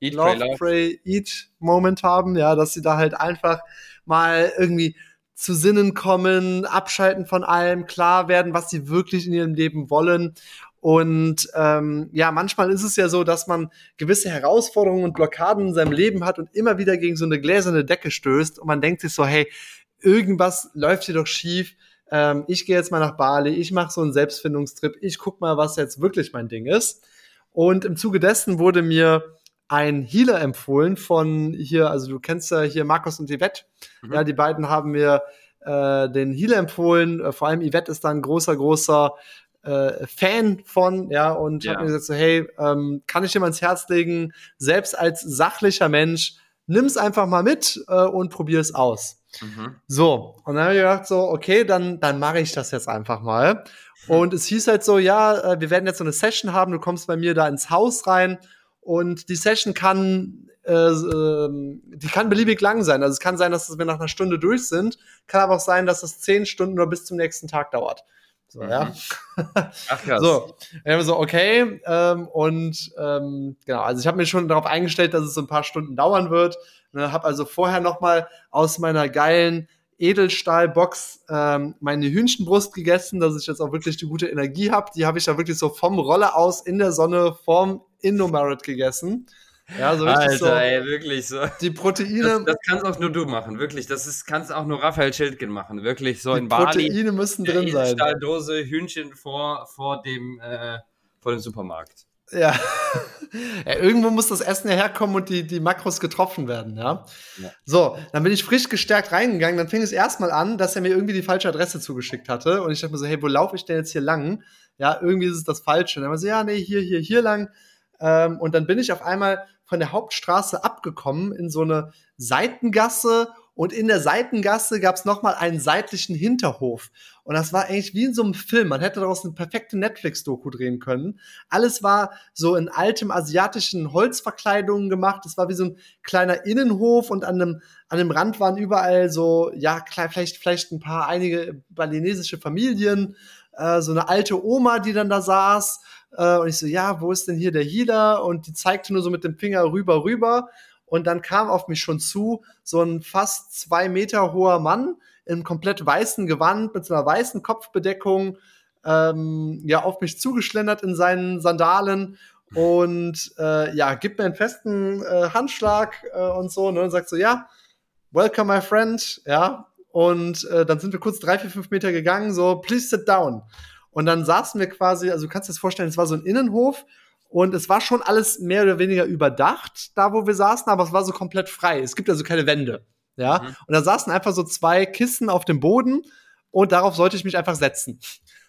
Eat, Love, Pray, Love. Pray, Eat Moment haben, ja, dass sie da halt einfach mal irgendwie zu Sinnen kommen, abschalten von allem, klar werden, was sie wirklich in ihrem Leben wollen. Und ähm, ja, manchmal ist es ja so, dass man gewisse Herausforderungen und Blockaden in seinem Leben hat und immer wieder gegen so eine gläserne Decke stößt und man denkt sich so, hey, irgendwas läuft hier doch schief. Ähm, ich gehe jetzt mal nach Bali, ich mache so einen Selbstfindungstrip, ich guck mal, was jetzt wirklich mein Ding ist. Und im Zuge dessen wurde mir ein Healer empfohlen von hier, also du kennst ja hier Markus und Yvette. Mhm. Ja, die beiden haben mir äh, den Healer empfohlen. Äh, vor allem Yvette ist da ein großer, großer äh, Fan von, ja, und ja. hat mir gesagt so, hey, ähm, kann ich dir mal ins Herz legen, selbst als sachlicher Mensch, nimm's einfach mal mit äh, und probier's aus. Mhm. So, und dann habe ich gedacht, so, okay, dann, dann mache ich das jetzt einfach mal. Mhm. Und es hieß halt so, ja, äh, wir werden jetzt so eine Session haben, du kommst bei mir da ins Haus rein und die Session kann, äh, äh, die kann beliebig lang sein. Also es kann sein, dass wir nach einer Stunde durch sind, kann aber auch sein, dass es zehn Stunden oder bis zum nächsten Tag dauert. So, mhm. ja. Ach krass. So, dann so, okay, ähm, und ähm, genau, also ich habe mir schon darauf eingestellt, dass es so ein paar Stunden dauern wird. Ne, habe also vorher noch mal aus meiner geilen Edelstahlbox ähm, meine Hühnchenbrust gegessen, dass ich jetzt auch wirklich die gute Energie habe. Die habe ich ja wirklich so vom Roller aus in der Sonne vorm Indomarit gegessen. Ja, so Alter, so, ey, wirklich so. Die Proteine. Das, das kannst auch nur du machen, wirklich. Das ist, kannst auch nur Raphael Schildgen machen, wirklich. So die in Bali. Proteine müssen drin sein. Stahldose, Hühnchen vor, vor, dem, äh, vor dem Supermarkt. Ja. ja. Irgendwo muss das Essen ja herkommen und die, die Makros getroffen werden, ja? ja? So, dann bin ich frisch gestärkt reingegangen. Dann fing es erstmal an, dass er mir irgendwie die falsche Adresse zugeschickt hatte. Und ich dachte mir so, hey, wo laufe ich denn jetzt hier lang? Ja, irgendwie ist es das Falsche. Und dann war so, ja, nee, hier, hier, hier lang. Ähm, und dann bin ich auf einmal von der Hauptstraße abgekommen in so eine Seitengasse und in der Seitengasse gab es nochmal einen seitlichen Hinterhof. Und das war eigentlich wie in so einem Film. Man hätte daraus eine perfekte Netflix-Doku drehen können. Alles war so in altem asiatischen Holzverkleidungen gemacht. Es war wie so ein kleiner Innenhof und an dem, an dem Rand waren überall so, ja, vielleicht, vielleicht ein paar, einige balinesische Familien, äh, so eine alte Oma, die dann da saß. Äh, und ich so, ja, wo ist denn hier der Healer? Und die zeigte nur so mit dem Finger rüber, rüber. Und dann kam auf mich schon zu so ein fast zwei Meter hoher Mann im komplett weißen Gewand mit so einer weißen Kopfbedeckung, ähm, ja, auf mich zugeschlendert in seinen Sandalen und äh, ja, gibt mir einen festen äh, Handschlag äh, und so, ne, und sagt so, ja, welcome my friend, ja, und äh, dann sind wir kurz drei, vier, fünf Meter gegangen, so, please sit down. Und dann saßen wir quasi, also du kannst dir das vorstellen, es war so ein Innenhof und es war schon alles mehr oder weniger überdacht, da wo wir saßen, aber es war so komplett frei. Es gibt also keine Wände. Ja. Mhm. Und da saßen einfach so zwei Kissen auf dem Boden und darauf sollte ich mich einfach setzen.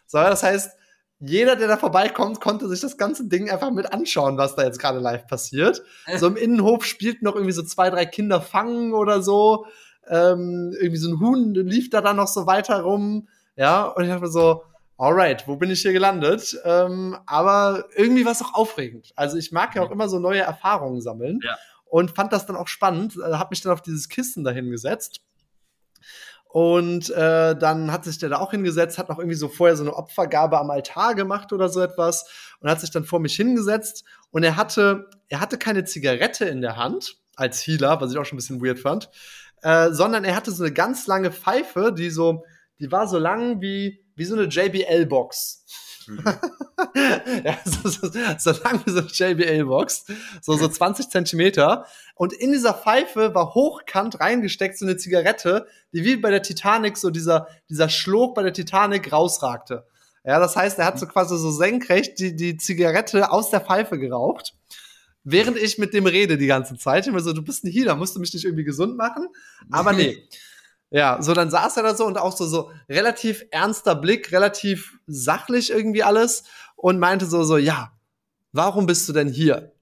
So, das heißt, jeder, der da vorbeikommt, konnte sich das ganze Ding einfach mit anschauen, was da jetzt gerade live passiert. So im Innenhof spielten noch irgendwie so zwei, drei Kinder fangen oder so. Ähm, irgendwie so ein Huhn lief da dann noch so weiter rum. Ja, und ich dachte mir so, alright, wo bin ich hier gelandet? Ähm, aber irgendwie war es auch aufregend. Also ich mag ja auch immer so neue Erfahrungen sammeln. Ja. Und fand das dann auch spannend, äh, habe mich dann auf dieses Kissen dahin gesetzt. Und äh, dann hat sich der da auch hingesetzt, hat noch irgendwie so vorher so eine Opfergabe am Altar gemacht oder so etwas und hat sich dann vor mich hingesetzt und er hatte, er hatte keine Zigarette in der Hand als Healer, was ich auch schon ein bisschen weird fand, äh, sondern er hatte so eine ganz lange Pfeife, die so, die war so lang wie wie so eine JBL-Box. Mhm. ja, so, so, so lang wie so eine JBL-Box, so, so 20 Zentimeter. Und in dieser Pfeife war hochkant reingesteckt so eine Zigarette, die wie bei der Titanic, so dieser, dieser Schlurk bei der Titanic rausragte. Ja, das heißt, er hat so quasi so senkrecht die, die Zigarette aus der Pfeife geraucht. Während ich mit dem rede die ganze Zeit. Ich mir so, du bist ein Healer, musst du mich nicht irgendwie gesund machen? Aber nee. Ja, so dann saß er da so und auch so, so relativ ernster Blick, relativ sachlich irgendwie alles und meinte so, so, ja, warum bist du denn hier?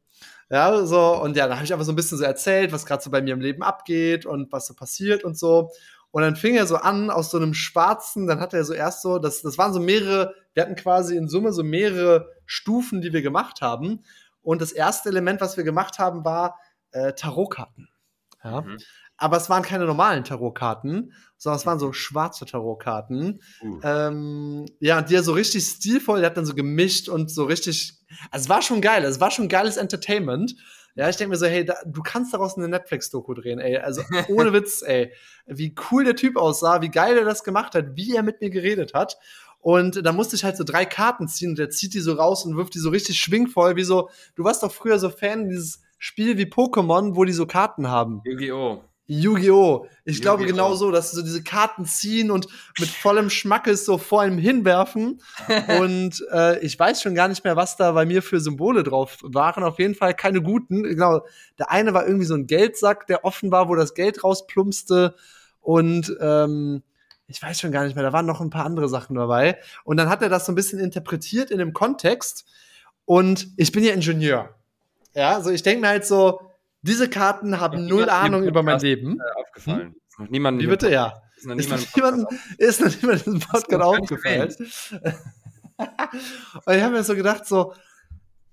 Ja, so, und ja, da habe ich einfach so ein bisschen so erzählt, was gerade so bei mir im Leben abgeht und was so passiert und so. Und dann fing er so an aus so einem schwarzen, dann hat er so erst so, das, das waren so mehrere, wir hatten quasi in Summe so mehrere Stufen, die wir gemacht haben. Und das erste Element, was wir gemacht haben, war äh, Tarotkarten. Ja. Mhm aber es waren keine normalen Tarotkarten, sondern es waren so schwarze Tarotkarten. Uh. Ähm, ja, die er so richtig stilvoll, der hat dann so gemischt und so richtig. Also es war schon geil, es war schon geiles Entertainment. Ja, ich denke mir so, hey, da, du kannst daraus eine Netflix-Doku drehen, ey. Also ohne Witz, ey. Wie cool der Typ aussah, wie geil er das gemacht hat, wie er mit mir geredet hat. Und da musste ich halt so drei Karten ziehen und der zieht die so raus und wirft die so richtig schwingvoll, wie so, du warst doch früher so Fan dieses Spiel wie Pokémon, wo die so Karten haben. Yu-Gi-Oh! Yu-Gi-Oh! Ich Yu glaube genau so, dass sie so diese Karten ziehen und mit vollem Schmackes so vor ihm hinwerfen. und äh, ich weiß schon gar nicht mehr, was da bei mir für Symbole drauf waren. Auf jeden Fall keine guten. Genau. Der eine war irgendwie so ein Geldsack, der offen war, wo das Geld rausplumpste. Und ähm, ich weiß schon gar nicht mehr, da waren noch ein paar andere Sachen dabei. Und dann hat er das so ein bisschen interpretiert in dem Kontext. Und ich bin ja Ingenieur. Ja, also ich denke mir halt so, Diese Karten haben null Ahnung über mein Leben. Äh, aufgefallen. Hm? Ist noch niemand Wie bitte, ja. Ist noch niemand ist, noch niemand, ist noch niemand in diesem Podcast aufgefallen. Und ich habe mir so gedacht, so,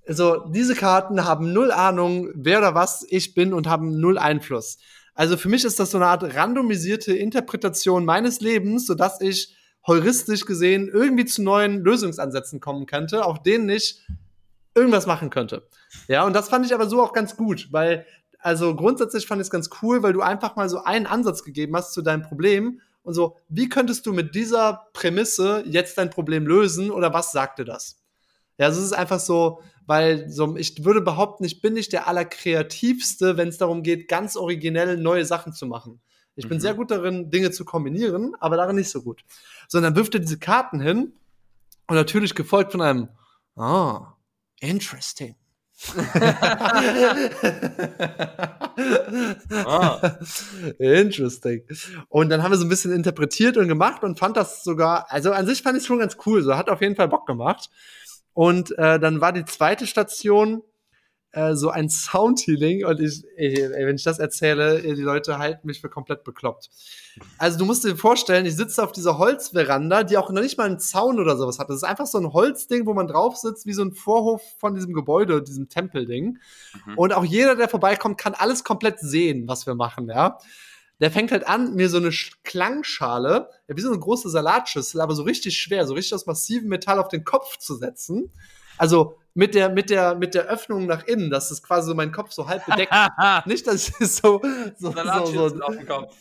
so, diese Karten haben null Ahnung, wer oder was ich bin und haben null Einfluss. Also für mich ist das so eine Art randomisierte Interpretation meines Lebens, sodass ich heuristisch gesehen irgendwie zu neuen Lösungsansätzen kommen könnte, auf denen ich irgendwas machen könnte. Ja, und das fand ich aber so auch ganz gut, weil, also grundsätzlich fand ich es ganz cool, weil du einfach mal so einen Ansatz gegeben hast zu deinem Problem und so, wie könntest du mit dieser Prämisse jetzt dein Problem lösen oder was sagte das? Ja, also es ist einfach so, weil so, ich würde behaupten, ich bin nicht der allerkreativste, wenn es darum geht, ganz originell neue Sachen zu machen. Ich mhm. bin sehr gut darin, Dinge zu kombinieren, aber darin nicht so gut. Sondern wirft er diese Karten hin und natürlich gefolgt von einem, ah, interesting. ah. Interesting. Und dann haben wir so ein bisschen interpretiert und gemacht und fand das sogar, also an sich fand ich es schon ganz cool. So hat auf jeden Fall Bock gemacht. Und äh, dann war die zweite Station äh, so ein Soundhealing und ich, ey, wenn ich das erzähle, die Leute halten mich für komplett bekloppt. Also du musst dir vorstellen, ich sitze auf dieser Holzveranda, die auch noch nicht mal einen Zaun oder sowas hat. Das ist einfach so ein Holzding, wo man drauf sitzt, wie so ein Vorhof von diesem Gebäude, diesem Tempelding. Mhm. Und auch jeder, der vorbeikommt, kann alles komplett sehen, was wir machen, ja. Der fängt halt an, mir so eine Klangschale, ja, wie so eine große Salatschüssel, aber so richtig schwer, so richtig aus massivem Metall auf den Kopf zu setzen. Also mit der, mit der, mit der Öffnung nach innen, dass es quasi so mein Kopf so halb bedeckt. Nicht, dass es so, so, so, so auf dem Kopf.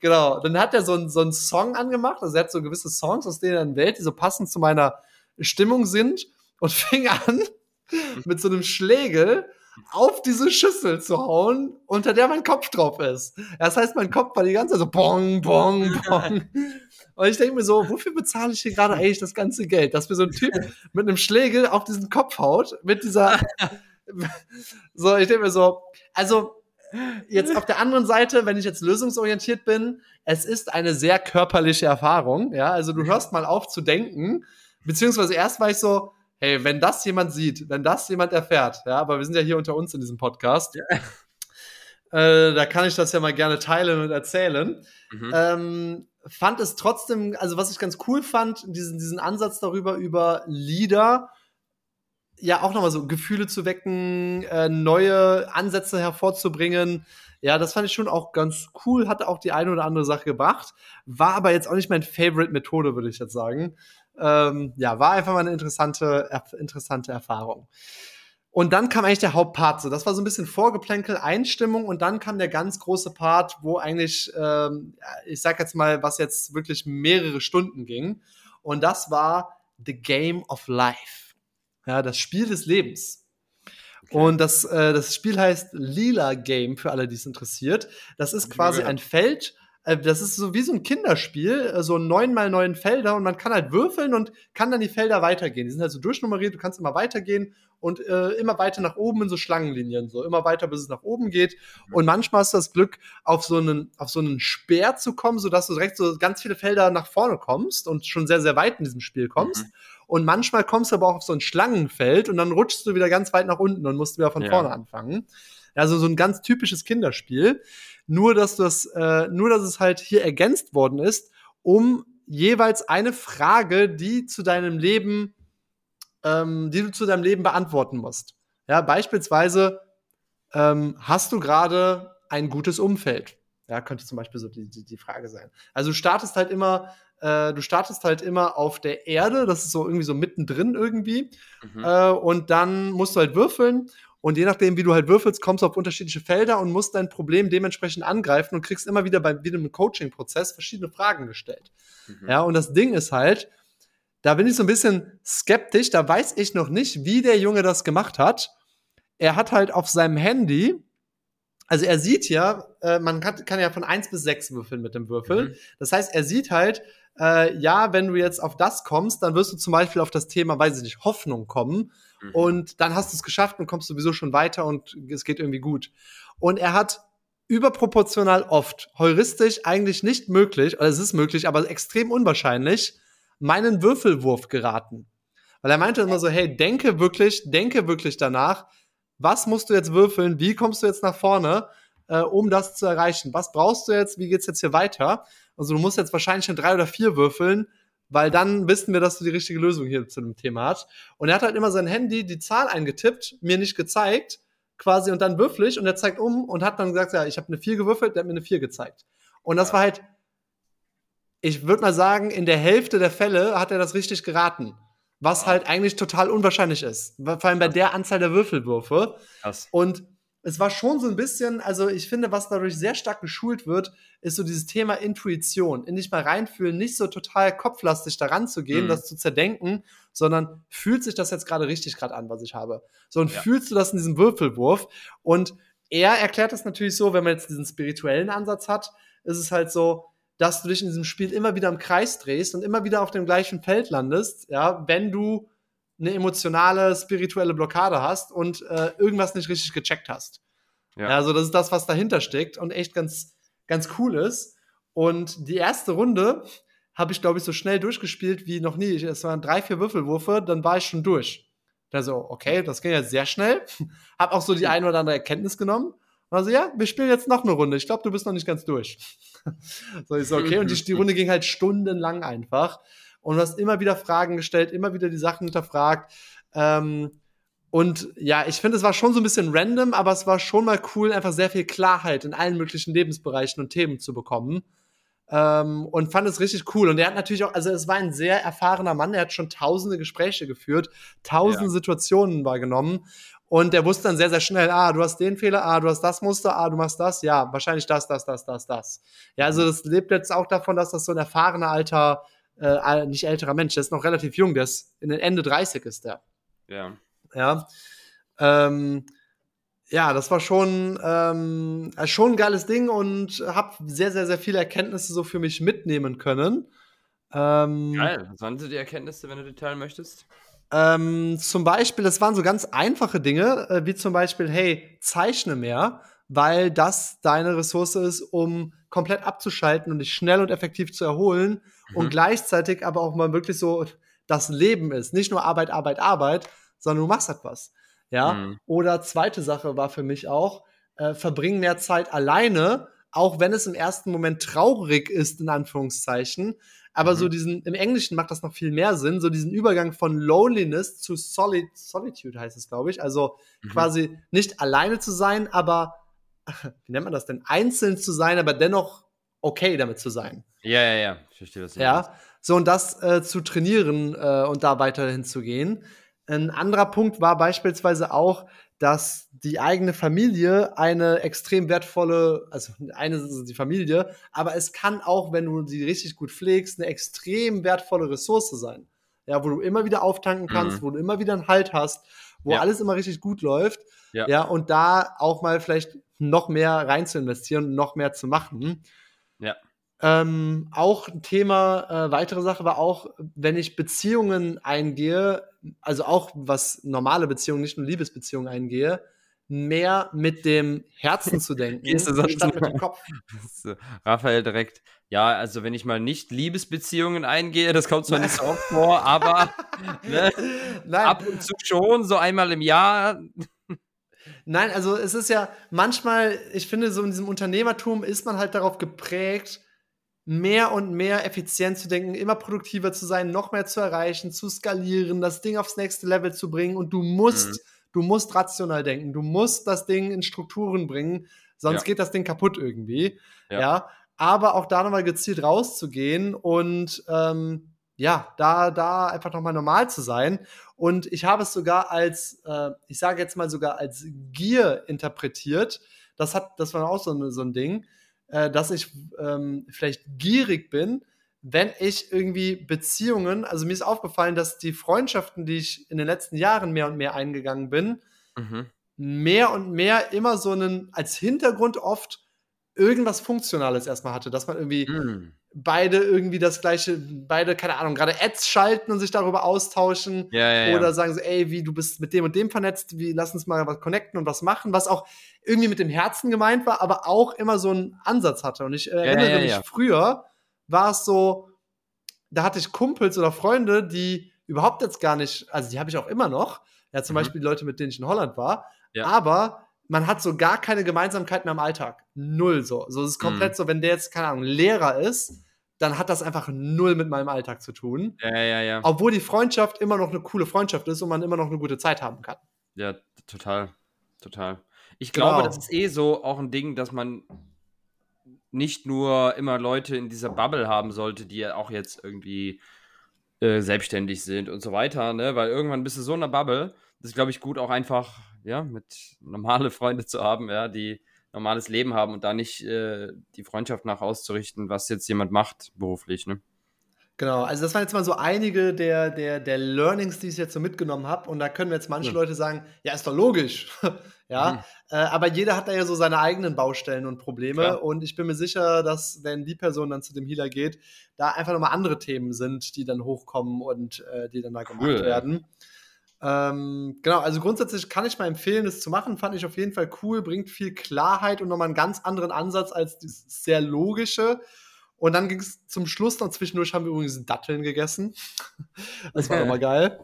Genau. Dann hat er so, ein, so einen Song angemacht. Also er hat so gewisse Songs, aus denen er in Welt, die so passend zu meiner Stimmung sind und fing an, mit so einem Schlägel auf diese Schüssel zu hauen, unter der mein Kopf drauf ist. Das heißt, mein Kopf war die ganze Zeit so bong, bong, bong. Und ich denke mir so, wofür bezahle ich hier gerade eigentlich das ganze Geld? Dass mir so ein Typ mit einem Schlägel auf diesen Kopf haut, mit dieser. so, ich denke mir so, also jetzt auf der anderen Seite, wenn ich jetzt lösungsorientiert bin, es ist eine sehr körperliche Erfahrung. Ja, also du hörst mal auf zu denken, beziehungsweise erst war ich so, hey, wenn das jemand sieht, wenn das jemand erfährt, ja, aber wir sind ja hier unter uns in diesem Podcast, ja. äh, da kann ich das ja mal gerne teilen und erzählen. Mhm. Ähm, fand es trotzdem, also was ich ganz cool fand, diesen, diesen Ansatz darüber, über Lieder, ja auch nochmal so Gefühle zu wecken, äh, neue Ansätze hervorzubringen. Ja, das fand ich schon auch ganz cool, hatte auch die eine oder andere Sache gebracht, war aber jetzt auch nicht mein Favorite-Methode, würde ich jetzt sagen. Ähm, ja, war einfach mal eine interessante, interessante Erfahrung. Und dann kam eigentlich der Hauptpart. So, das war so ein bisschen Vorgeplänkel, Einstimmung und dann kam der ganz große Part, wo eigentlich, ähm, ich sag jetzt mal, was jetzt wirklich mehrere Stunden ging. Und das war The Game of Life. Ja, das Spiel des Lebens. Okay. Und das, äh, das Spiel heißt Lila Game für alle, die es interessiert. Das ist quasi ein Feld, das ist so wie so ein Kinderspiel, äh, so neun mal neun Felder und man kann halt würfeln und kann dann die Felder weitergehen. Die sind halt so durchnummeriert, du kannst immer weitergehen und äh, immer weiter nach oben in so Schlangenlinien, so immer weiter, bis es nach oben geht. Und manchmal hast du das Glück, auf so einen, auf so einen Speer zu kommen, sodass du direkt so ganz viele Felder nach vorne kommst und schon sehr, sehr weit in diesem Spiel kommst. Mhm. Und manchmal kommst du aber auch auf so ein Schlangenfeld und dann rutschst du wieder ganz weit nach unten und musst wieder von ja. vorne anfangen. Also so ein ganz typisches Kinderspiel. Nur, dass das, äh, nur, dass es halt hier ergänzt worden ist, um jeweils eine Frage, die zu deinem Leben, ähm, die du zu deinem Leben beantworten musst. Ja, beispielsweise, ähm, hast du gerade ein gutes Umfeld? Ja, könnte zum Beispiel so die, die, die Frage sein. Also du startest halt immer, äh, du startest halt immer auf der Erde, das ist so irgendwie so mittendrin irgendwie. Mhm. Äh, und dann musst du halt würfeln und je nachdem, wie du halt würfelst, kommst du auf unterschiedliche Felder und musst dein Problem dementsprechend angreifen und kriegst immer wieder bei wieder im Coaching-Prozess verschiedene Fragen gestellt. Mhm. Ja, und das Ding ist halt, da bin ich so ein bisschen skeptisch, da weiß ich noch nicht, wie der Junge das gemacht hat. Er hat halt auf seinem Handy, also er sieht ja, äh, man kann, kann, ja von eins bis sechs würfeln mit dem Würfel. Mhm. Das heißt, er sieht halt, äh, ja, wenn du jetzt auf das kommst, dann wirst du zum Beispiel auf das Thema, weiß ich nicht, Hoffnung kommen. Mhm. Und dann hast du es geschafft und kommst sowieso schon weiter und es geht irgendwie gut. Und er hat überproportional oft, heuristisch eigentlich nicht möglich, oder es ist möglich, aber extrem unwahrscheinlich, meinen Würfelwurf geraten. Weil er meinte immer so, hey, denke wirklich, denke wirklich danach, was musst du jetzt würfeln, wie kommst du jetzt nach vorne, äh, um das zu erreichen? Was brauchst du jetzt, wie geht's jetzt hier weiter? Also du musst jetzt wahrscheinlich schon drei oder vier würfeln, weil dann wissen wir, dass du die richtige Lösung hier zu dem Thema hast. Und er hat halt immer sein Handy, die Zahl eingetippt, mir nicht gezeigt, quasi, und dann würfel ich und er zeigt um und hat dann gesagt, ja, ich habe eine 4 gewürfelt, der hat mir eine 4 gezeigt. Und das ja. war halt, ich würde mal sagen, in der Hälfte der Fälle hat er das richtig geraten. Was halt eigentlich total unwahrscheinlich ist. Vor allem bei der Anzahl der Würfelwürfe. Krass. Und es war schon so ein bisschen, also ich finde, was dadurch sehr stark geschult wird, ist so dieses Thema Intuition. In dich mal reinfühlen, nicht so total kopflastig daran zu gehen, mhm. das zu zerdenken, sondern fühlt sich das jetzt gerade richtig gerade an, was ich habe. So, und ja. fühlst du das in diesem Würfelwurf? Und er erklärt das natürlich so, wenn man jetzt diesen spirituellen Ansatz hat, ist es halt so, dass du dich in diesem Spiel immer wieder im Kreis drehst und immer wieder auf dem gleichen Feld landest, ja, wenn du eine emotionale, spirituelle Blockade hast und äh, irgendwas nicht richtig gecheckt hast. Ja. Also das ist das, was dahinter steckt und echt ganz, ganz cool ist. Und die erste Runde habe ich, glaube ich, so schnell durchgespielt wie noch nie. Es waren drei, vier Würfelwürfe, dann war ich schon durch. Also, okay, das ging jetzt sehr schnell. hab auch so die eine oder andere Erkenntnis genommen. Also, ja, wir spielen jetzt noch eine Runde. Ich glaube, du bist noch nicht ganz durch. so, ich so, okay. Und die, die Runde ging halt stundenlang einfach und du hast immer wieder Fragen gestellt, immer wieder die Sachen hinterfragt. Ähm, und ja, ich finde, es war schon so ein bisschen random, aber es war schon mal cool, einfach sehr viel Klarheit in allen möglichen Lebensbereichen und Themen zu bekommen. Ähm, und fand es richtig cool. Und er hat natürlich auch, also es war ein sehr erfahrener Mann, er hat schon tausende Gespräche geführt, tausende ja. Situationen wahrgenommen. Und er wusste dann sehr, sehr schnell, ah, du hast den Fehler, ah, du hast das Muster, ah, du machst das, ja, wahrscheinlich das, das, das, das, das. Ja, also das lebt jetzt auch davon, dass das so ein erfahrener alter äh, nicht älterer Mensch, der ist noch relativ jung, der ist in den Ende 30 ist der. Ja. Ja. Ähm, ja, das war schon, ähm, äh, schon ein geiles Ding und habe sehr, sehr, sehr viele Erkenntnisse so für mich mitnehmen können. Ähm, Geil. Was waren so die Erkenntnisse, wenn du die teilen möchtest? Ähm, zum Beispiel, das waren so ganz einfache Dinge, äh, wie zum Beispiel, hey, zeichne mehr, weil das deine Ressource ist, um komplett abzuschalten und dich schnell und effektiv zu erholen mhm. und gleichzeitig aber auch mal wirklich so das Leben ist. Nicht nur Arbeit, Arbeit, Arbeit, sondern du machst etwas. Ja. Mhm. Oder zweite Sache war für mich auch, äh, verbring mehr Zeit alleine, auch wenn es im ersten Moment traurig ist, in Anführungszeichen. Aber mhm. so diesen, im Englischen macht das noch viel mehr Sinn, so diesen Übergang von Loneliness zu Solid, Solitude heißt es, glaube ich. Also mhm. quasi nicht alleine zu sein, aber wie nennt man das denn, einzeln zu sein, aber dennoch okay damit zu sein. Ja, ja, ja, ich verstehe das. Ja, so und das äh, zu trainieren äh, und da weiterhin zu gehen. Ein anderer Punkt war beispielsweise auch, dass die eigene Familie eine extrem wertvolle, also eine ist die Familie, aber es kann auch, wenn du sie richtig gut pflegst, eine extrem wertvolle Ressource sein. Ja, wo du immer wieder auftanken kannst, mhm. wo du immer wieder einen Halt hast, wo ja. alles immer richtig gut läuft. Ja. ja, und da auch mal vielleicht noch mehr rein zu investieren, noch mehr zu machen. Ja. Ähm, auch ein Thema, äh, weitere Sache war auch, wenn ich Beziehungen eingehe, also auch was normale Beziehungen, nicht nur Liebesbeziehungen eingehe, mehr mit dem Herzen zu denken, Gehst du sonst statt mit dem Kopf. Raphael direkt, ja, also wenn ich mal nicht Liebesbeziehungen eingehe, das kommt zwar nicht so oft vor, aber ne, ab und zu schon, so einmal im Jahr. Nein, also es ist ja manchmal, ich finde, so in diesem Unternehmertum ist man halt darauf geprägt, mehr und mehr effizient zu denken, immer produktiver zu sein, noch mehr zu erreichen, zu skalieren, das Ding aufs nächste Level zu bringen und du musst, mhm. du musst rational denken, du musst das Ding in Strukturen bringen, sonst ja. geht das Ding kaputt irgendwie. Ja. ja. Aber auch da nochmal gezielt rauszugehen und ähm, ja, da, da einfach nochmal normal zu sein. Und ich habe es sogar als, äh, ich sage jetzt mal sogar als Gier interpretiert. Das hat, das war auch so, so ein Ding, äh, dass ich ähm, vielleicht gierig bin, wenn ich irgendwie Beziehungen, also mir ist aufgefallen, dass die Freundschaften, die ich in den letzten Jahren mehr und mehr eingegangen bin, mhm. mehr und mehr immer so einen, als Hintergrund oft irgendwas Funktionales erstmal hatte, dass man irgendwie mhm beide irgendwie das gleiche, beide, keine Ahnung, gerade Ads schalten und sich darüber austauschen. Ja, ja, oder sagen so, ey, wie du bist mit dem und dem vernetzt, wie lass uns mal was connecten und was machen, was auch irgendwie mit dem Herzen gemeint war, aber auch immer so einen Ansatz hatte. Und ich äh, erinnere mich, früher war es so, da hatte ich Kumpels oder Freunde, die überhaupt jetzt gar nicht, also die habe ich auch immer noch, Ja, zum mhm. Beispiel die Leute, mit denen ich in Holland war. Ja. Aber man hat so gar keine Gemeinsamkeiten mehr im Alltag. Null so. So es ist komplett mhm. so, wenn der jetzt, keine Ahnung, Lehrer ist, dann hat das einfach null mit meinem Alltag zu tun. Ja, ja, ja. Obwohl die Freundschaft immer noch eine coole Freundschaft ist und man immer noch eine gute Zeit haben kann. Ja, total. Total. Ich glaube, genau. das ist eh so auch ein Ding, dass man nicht nur immer Leute in dieser Bubble haben sollte, die ja auch jetzt irgendwie äh, selbstständig sind und so weiter, ne? Weil irgendwann bist du so in einer Bubble, das ist, glaube ich, gut auch einfach, ja, mit normale Freunde zu haben, ja, die normales Leben haben und da nicht äh, die Freundschaft nach auszurichten, was jetzt jemand macht beruflich, ne? Genau, also das waren jetzt mal so einige der, der, der Learnings, die ich jetzt so mitgenommen habe. Und da können jetzt manche ja. Leute sagen, ja, ist doch logisch. ja, mhm. äh, aber jeder hat da ja so seine eigenen Baustellen und Probleme. Klar. Und ich bin mir sicher, dass, wenn die Person dann zu dem Healer geht, da einfach nochmal andere Themen sind, die dann hochkommen und äh, die dann da gemacht cool, werden. Ähm, genau, also grundsätzlich kann ich mal empfehlen, das zu machen. Fand ich auf jeden Fall cool, bringt viel Klarheit und nochmal einen ganz anderen Ansatz als das sehr logische. Und dann ging es zum Schluss noch zwischendurch haben wir übrigens Datteln gegessen. Das war nochmal geil.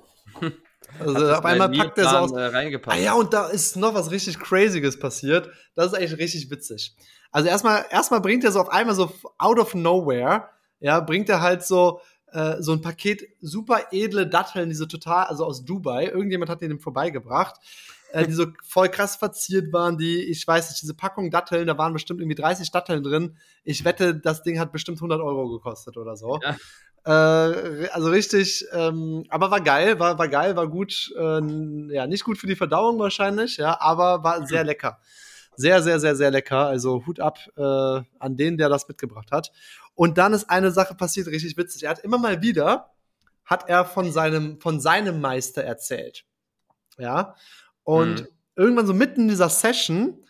Also auf einmal packt er so aus. Äh, ah ja, und da ist noch was richtig Crazyes passiert. Das ist eigentlich richtig witzig. Also erstmal, erstmal bringt er so auf einmal so out of nowhere, ja, bringt er halt so äh, so ein Paket super edle Datteln, die so total, also aus Dubai. Irgendjemand hat den vorbeigebracht äh, die so voll krass verziert waren, die, ich weiß nicht, diese Packung Datteln, da waren bestimmt irgendwie 30 Datteln drin. Ich wette, das Ding hat bestimmt 100 Euro gekostet oder so. Ja. Äh, also richtig, ähm, aber war geil, war, war geil, war gut, äh, ja, nicht gut für die Verdauung wahrscheinlich, ja, aber war sehr lecker. Sehr, sehr, sehr, sehr lecker. Also Hut ab äh, an den, der das mitgebracht hat. Und dann ist eine Sache passiert, richtig witzig. Er hat immer mal wieder, hat er von seinem, von seinem Meister erzählt. Ja. Und mhm. irgendwann so mitten in dieser Session,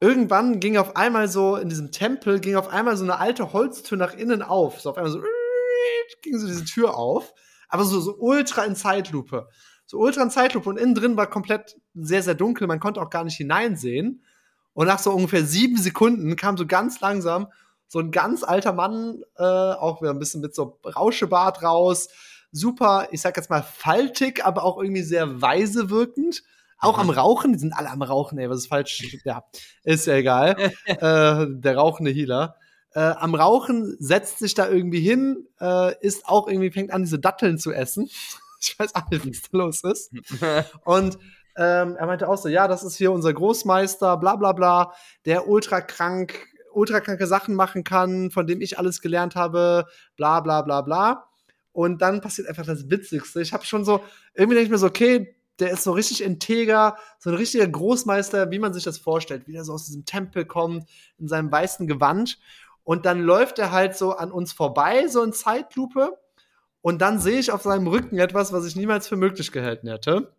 irgendwann ging auf einmal so in diesem Tempel, ging auf einmal so eine alte Holztür nach innen auf. So auf einmal so ging so diese Tür auf, aber so, so ultra in Zeitlupe. So ultra in Zeitlupe und innen drin war komplett sehr, sehr dunkel. Man konnte auch gar nicht hineinsehen. Und nach so ungefähr sieben Sekunden kam so ganz langsam so ein ganz alter Mann, äh, auch wieder ein bisschen mit so Rauschebart raus, super, ich sag jetzt mal faltig, aber auch irgendwie sehr weise wirkend. Auch mhm. am Rauchen, die sind alle am Rauchen, ey, was ist falsch? Ja, ist ja egal. äh, der rauchende Healer. Äh, am Rauchen setzt sich da irgendwie hin, äh, ist auch irgendwie, fängt an, diese Datteln zu essen. ich weiß nicht, was da los ist. Und ähm, er meinte auch so, ja, das ist hier unser Großmeister, bla bla bla, der ultra krank, ultra kranke Sachen machen kann, von dem ich alles gelernt habe, bla bla bla bla. Und dann passiert einfach das Witzigste. Ich habe schon so, irgendwie denke ich mir so, okay, der ist so richtig integer, so ein richtiger Großmeister, wie man sich das vorstellt, wie er so aus diesem Tempel kommt, in seinem weißen Gewand. Und dann läuft er halt so an uns vorbei, so in Zeitlupe. Und dann sehe ich auf seinem Rücken etwas, was ich niemals für möglich gehalten hätte.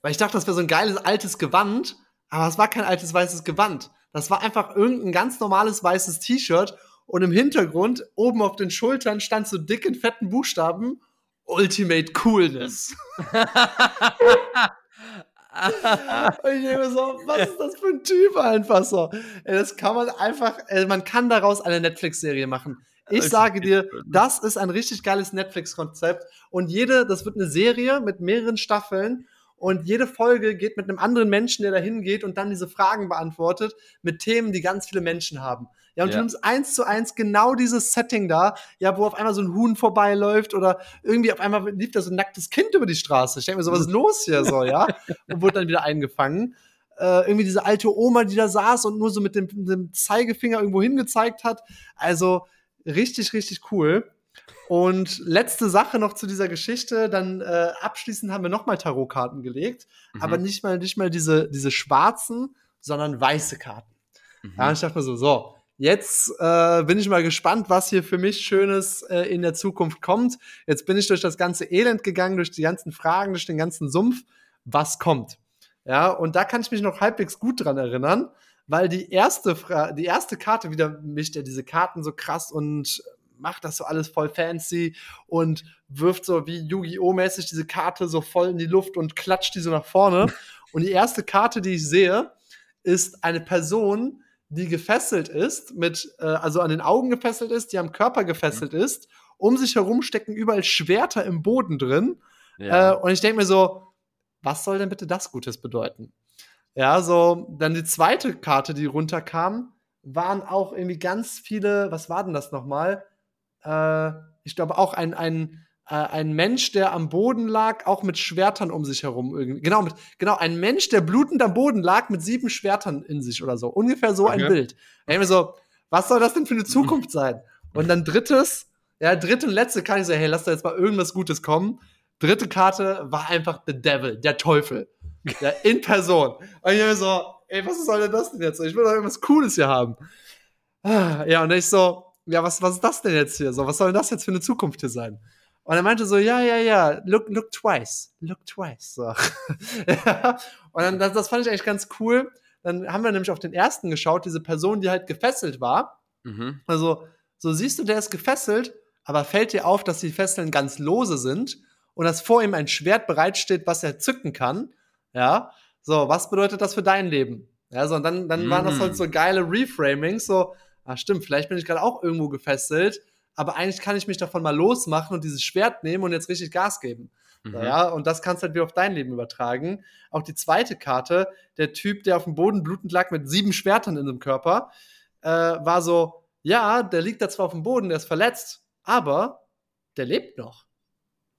Weil ich dachte, das wäre so ein geiles altes Gewand, aber es war kein altes weißes Gewand. Das war einfach irgendein ganz normales weißes T-Shirt und im Hintergrund, oben auf den Schultern, stand so dick in fetten Buchstaben Ultimate Coolness. und ich denke so, was ist das für ein Typ einfach so? Das kann man einfach, man kann daraus eine Netflix-Serie machen. Ich sage dir, das ist ein richtig geiles Netflix-Konzept. Und jede, das wird eine Serie mit mehreren Staffeln. Und jede Folge geht mit einem anderen Menschen, der da hingeht und dann diese Fragen beantwortet mit Themen, die ganz viele Menschen haben. Ja, und ja. du nimmst eins zu eins genau dieses Setting da, ja, wo auf einmal so ein Huhn vorbeiläuft oder irgendwie auf einmal lief da so ein nacktes Kind über die Straße. Ich denke mir so, was ist los hier so, ja? Und wurde dann wieder eingefangen. Äh, irgendwie diese alte Oma, die da saß und nur so mit dem, dem Zeigefinger irgendwo hingezeigt hat. Also richtig, richtig cool. Und letzte Sache noch zu dieser Geschichte, dann äh, abschließend haben wir nochmal Tarotkarten gelegt, mhm. aber nicht mal, nicht mal diese, diese schwarzen, sondern weiße Karten. Mhm. Ja, ich dachte mir so, so, Jetzt äh, bin ich mal gespannt, was hier für mich Schönes äh, in der Zukunft kommt. Jetzt bin ich durch das ganze Elend gegangen, durch die ganzen Fragen, durch den ganzen Sumpf. Was kommt? Ja, und da kann ich mich noch halbwegs gut dran erinnern, weil die erste, Fra die erste Karte wieder mischt ja diese Karten so krass und macht das so alles voll fancy und wirft so wie Yu-Gi-Oh! mäßig diese Karte so voll in die Luft und klatscht die so nach vorne. und die erste Karte, die ich sehe, ist eine Person, die gefesselt ist, mit, äh, also an den Augen gefesselt ist, die am Körper gefesselt mhm. ist. Um sich herum stecken überall Schwerter im Boden drin. Ja. Äh, und ich denke mir so, was soll denn bitte das Gutes bedeuten? Ja, so, dann die zweite Karte, die runterkam, waren auch irgendwie ganz viele, was war denn das nochmal? Äh, ich glaube auch ein, ein, äh, ein Mensch, der am Boden lag, auch mit Schwertern um sich herum. Irgendwie. Genau, mit, genau, ein Mensch, der blutend am Boden lag, mit sieben Schwertern in sich oder so. Ungefähr so ein Bild. Ich mir so, was soll das denn für eine Zukunft sein? Und dann drittes, ja, dritte und letzte kann ich so, hey, lass da jetzt mal irgendwas Gutes kommen. Dritte Karte war einfach The Devil, der Teufel. Ja, in Person. Und ich mir so, ey, was soll denn das denn jetzt? Ich will doch irgendwas Cooles hier haben. Ah, ja, und ich so, ja, was, was ist das denn jetzt hier? So, was soll denn das jetzt für eine Zukunft hier sein? Und er meinte so, ja, ja, ja, look, look twice, look twice. So. ja. Und dann, das, das fand ich eigentlich ganz cool. Dann haben wir nämlich auf den ersten geschaut, diese Person, die halt gefesselt war. Mhm. Also, so siehst du, der ist gefesselt, aber fällt dir auf, dass die Fesseln ganz lose sind und dass vor ihm ein Schwert bereitsteht, was er zücken kann. Ja, so, was bedeutet das für dein Leben? Ja, so, und dann, dann mhm. waren das halt so geile Reframings, so, ah, stimmt, vielleicht bin ich gerade auch irgendwo gefesselt, aber eigentlich kann ich mich davon mal losmachen und dieses Schwert nehmen und jetzt richtig Gas geben. Mhm. Ja, und das kannst du halt wieder auf dein Leben übertragen. Auch die zweite Karte, der Typ, der auf dem Boden blutend lag mit sieben Schwertern in dem Körper, äh, war so, ja, der liegt da zwar auf dem Boden, der ist verletzt, aber der lebt noch.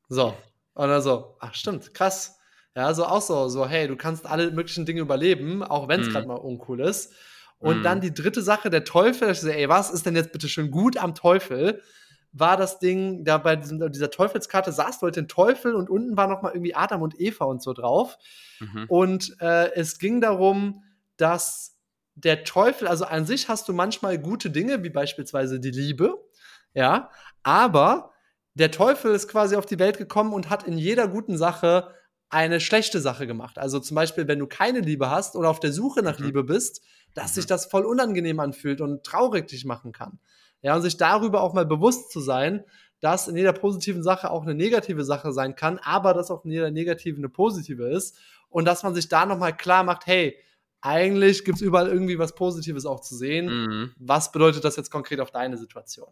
So. Und dann so, ach stimmt, krass. Ja, so auch so, so, hey, du kannst alle möglichen Dinge überleben, auch wenn es mhm. gerade mal uncool ist. Und mhm. dann die dritte Sache, der Teufel, ich so, ey, was ist denn jetzt bitte schön gut am Teufel? War das Ding, da bei diesem, dieser Teufelskarte saß du halt den Teufel und unten war noch mal irgendwie Adam und Eva und so drauf. Mhm. Und äh, es ging darum, dass der Teufel, also an sich hast du manchmal gute Dinge, wie beispielsweise die Liebe, ja, aber der Teufel ist quasi auf die Welt gekommen und hat in jeder guten Sache eine schlechte Sache gemacht. Also zum Beispiel, wenn du keine Liebe hast oder auf der Suche nach mhm. Liebe bist, dass sich mhm. das voll unangenehm anfühlt und traurig dich machen kann. Ja, und sich darüber auch mal bewusst zu sein, dass in jeder positiven Sache auch eine negative Sache sein kann, aber dass auch in jeder negative eine positive ist und dass man sich da nochmal klar macht, hey, eigentlich gibt es überall irgendwie was Positives auch zu sehen. Mhm. Was bedeutet das jetzt konkret auf deine Situation?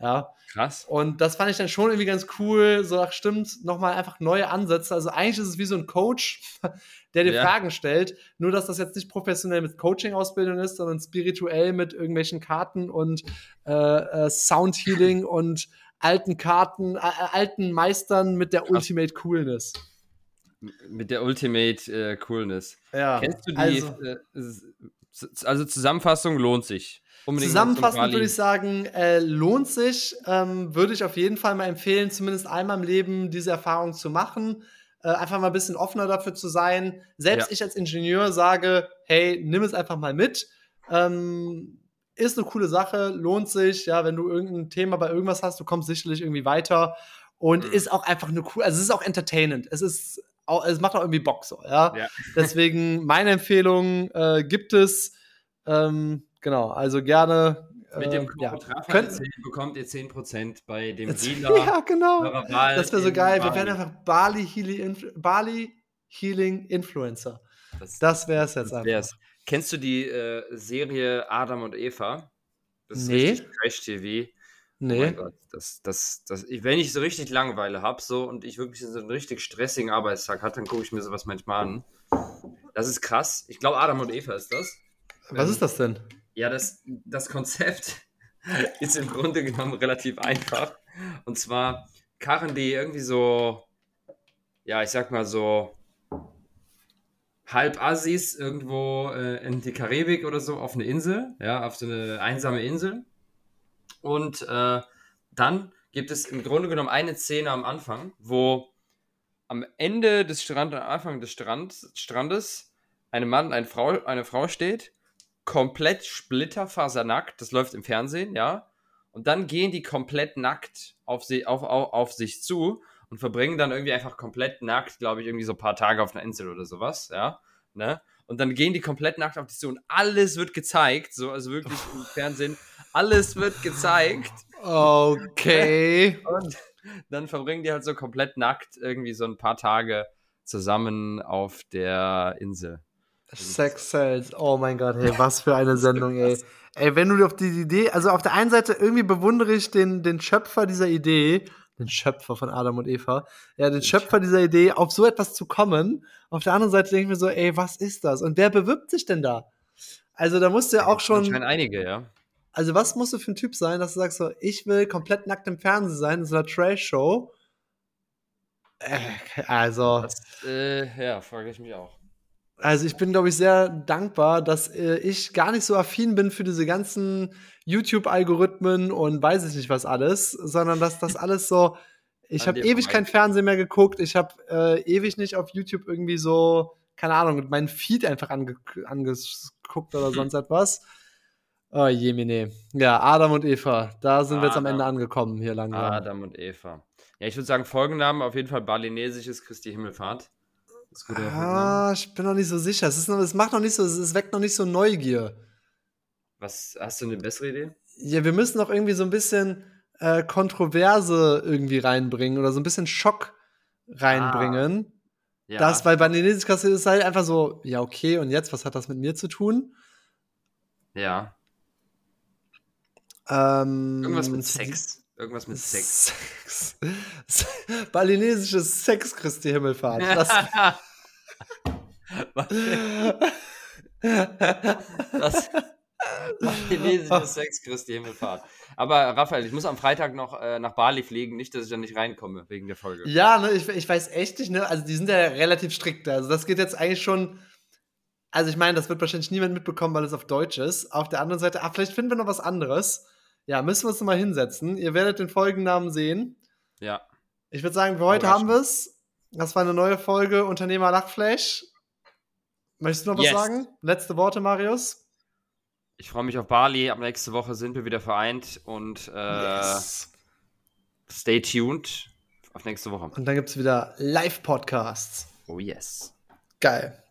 Ja. Krass. Und das fand ich dann schon irgendwie ganz cool. So, ach, stimmt, nochmal einfach neue Ansätze. Also eigentlich ist es wie so ein Coach, der dir ja. Fragen stellt. Nur, dass das jetzt nicht professionell mit Coaching-Ausbildung ist, sondern spirituell mit irgendwelchen Karten und äh, äh, Soundhealing und alten Karten, äh, alten Meistern mit der Krass. Ultimate Coolness. Mit der Ultimate äh, Coolness. Ja. Kennst du die? Also, äh, also Zusammenfassung lohnt sich. Unbedingt Zusammenfassend würde ich sagen, äh, lohnt sich. Ähm, würde ich auf jeden Fall mal empfehlen, zumindest einmal im Leben diese Erfahrung zu machen. Äh, einfach mal ein bisschen offener dafür zu sein. Selbst ja. ich als Ingenieur sage, hey, nimm es einfach mal mit. Ähm, ist eine coole Sache, lohnt sich. Ja, wenn du irgendein Thema bei irgendwas hast, du kommst sicherlich irgendwie weiter. Und mhm. ist auch einfach eine cool, also es ist auch entertainend. Es ist auch, es macht auch irgendwie Bock so, ja. ja. Deswegen meine Empfehlung äh, gibt es. Ähm, Genau, also gerne. Mit dem äh, Code ja. Könnt, bekommt ihr 10% bei dem Dealer. ja, genau. Das wäre so geil. Bali. Wir werden einfach Bali Healing, Bali Healing Influencer. Das, das wäre es jetzt einfach. Kennst du die äh, Serie Adam und Eva? Das ist nee. richtig Trash-TV. Nee. Oh mein Gott, das, das, das, wenn ich so richtig Langeweile habe so, und ich wirklich so einen richtig stressigen Arbeitstag hatte, dann gucke ich mir sowas manchmal an. Das ist krass. Ich glaube, Adam und Eva ist das. Was ähm, ist das denn? Ja, das, das Konzept ist im Grunde genommen relativ einfach. Und zwar Karren, die irgendwie so, ja, ich sag mal so halb Assis irgendwo äh, in die Karibik oder so auf eine Insel, ja, auf so eine einsame Insel. Und äh, dann gibt es im Grunde genommen eine Szene am Anfang, wo am Ende des Strandes, am Anfang des Strand, Strandes, ein Mann, eine Frau, eine Frau steht komplett splitterfasernackt, das läuft im Fernsehen, ja. Und dann gehen die komplett nackt auf, sie, auf, auf, auf sich zu und verbringen dann irgendwie einfach komplett nackt, glaube ich, irgendwie so ein paar Tage auf einer Insel oder sowas, ja. Ne? Und dann gehen die komplett nackt auf dich zu und alles wird gezeigt, so, also wirklich im Fernsehen, alles wird gezeigt. Okay. Und dann verbringen die halt so komplett nackt irgendwie so ein paar Tage zusammen auf der Insel. Sex Cells, oh mein Gott, hey, was für eine Sendung, ey. Ey, wenn du auf die Idee, also auf der einen Seite irgendwie bewundere ich den, den Schöpfer dieser Idee, den Schöpfer von Adam und Eva, ja, den Schöpfer dieser Idee, auf so etwas zu kommen. Auf der anderen Seite denke ich mir so, ey, was ist das? Und wer bewirbt sich denn da? Also da musst du ja auch schon. Anscheinend einige, ja. Also was musst du für ein Typ sein, dass du sagst so, ich will komplett nackt im Fernsehen sein, in so einer Trash-Show. Äh, also. Das, äh, ja, frage ich mich auch. Also ich bin, glaube ich, sehr dankbar, dass äh, ich gar nicht so affin bin für diese ganzen YouTube-Algorithmen und weiß ich nicht was alles, sondern dass das alles so. Ich habe ewig kein Fernsehen mehr geguckt. Ich habe äh, ewig nicht auf YouTube irgendwie so, keine Ahnung, meinen Feed einfach ange angeguckt oder sonst etwas. Oh Jemine. Ja, Adam und Eva. Da sind Adam. wir jetzt am Ende angekommen hier langsam. Adam und Eva. Ja, ich würde sagen, Folgennamen auf jeden Fall balinesisches Christi Himmelfahrt. Ah, ich bin noch nicht so sicher. Es, ist noch, es macht noch nicht so, es weckt noch nicht so Neugier. Was, hast du eine bessere Idee? Ja, wir müssen noch irgendwie so ein bisschen äh, Kontroverse irgendwie reinbringen oder so ein bisschen Schock reinbringen. Ah, ja. Das, weil bei Balinesisch Kassel ist halt einfach so, ja, okay, und jetzt, was hat das mit mir zu tun? Ja. Ähm, Irgendwas mit Sex. Irgendwas mit Sex. Sex. Balinesisches Sex, Christi Himmelfahrt. Das, das balinesisches Sex, Christi Himmelfahrt. Aber Raphael, ich muss am Freitag noch äh, nach Bali fliegen, nicht, dass ich da nicht reinkomme wegen der Folge. Ja, ne, ich, ich weiß echt nicht, ne? Also die sind ja relativ strikt. Also das geht jetzt eigentlich schon. Also ich meine, das wird wahrscheinlich niemand mitbekommen, weil es auf Deutsch ist. Auf der anderen Seite, ah, vielleicht finden wir noch was anderes. Ja, müssen wir uns nochmal hinsetzen. Ihr werdet den Folgennamen sehen. Ja. Ich würde sagen, für heute haben wir es. Das war eine neue Folge Unternehmer Lachflash. Möchtest du noch was yes. sagen? Letzte Worte, Marius? Ich freue mich auf Bali. Ab nächste Woche sind wir wieder vereint und äh, yes. stay tuned auf nächste Woche. Und dann gibt es wieder Live-Podcasts. Oh yes. Geil.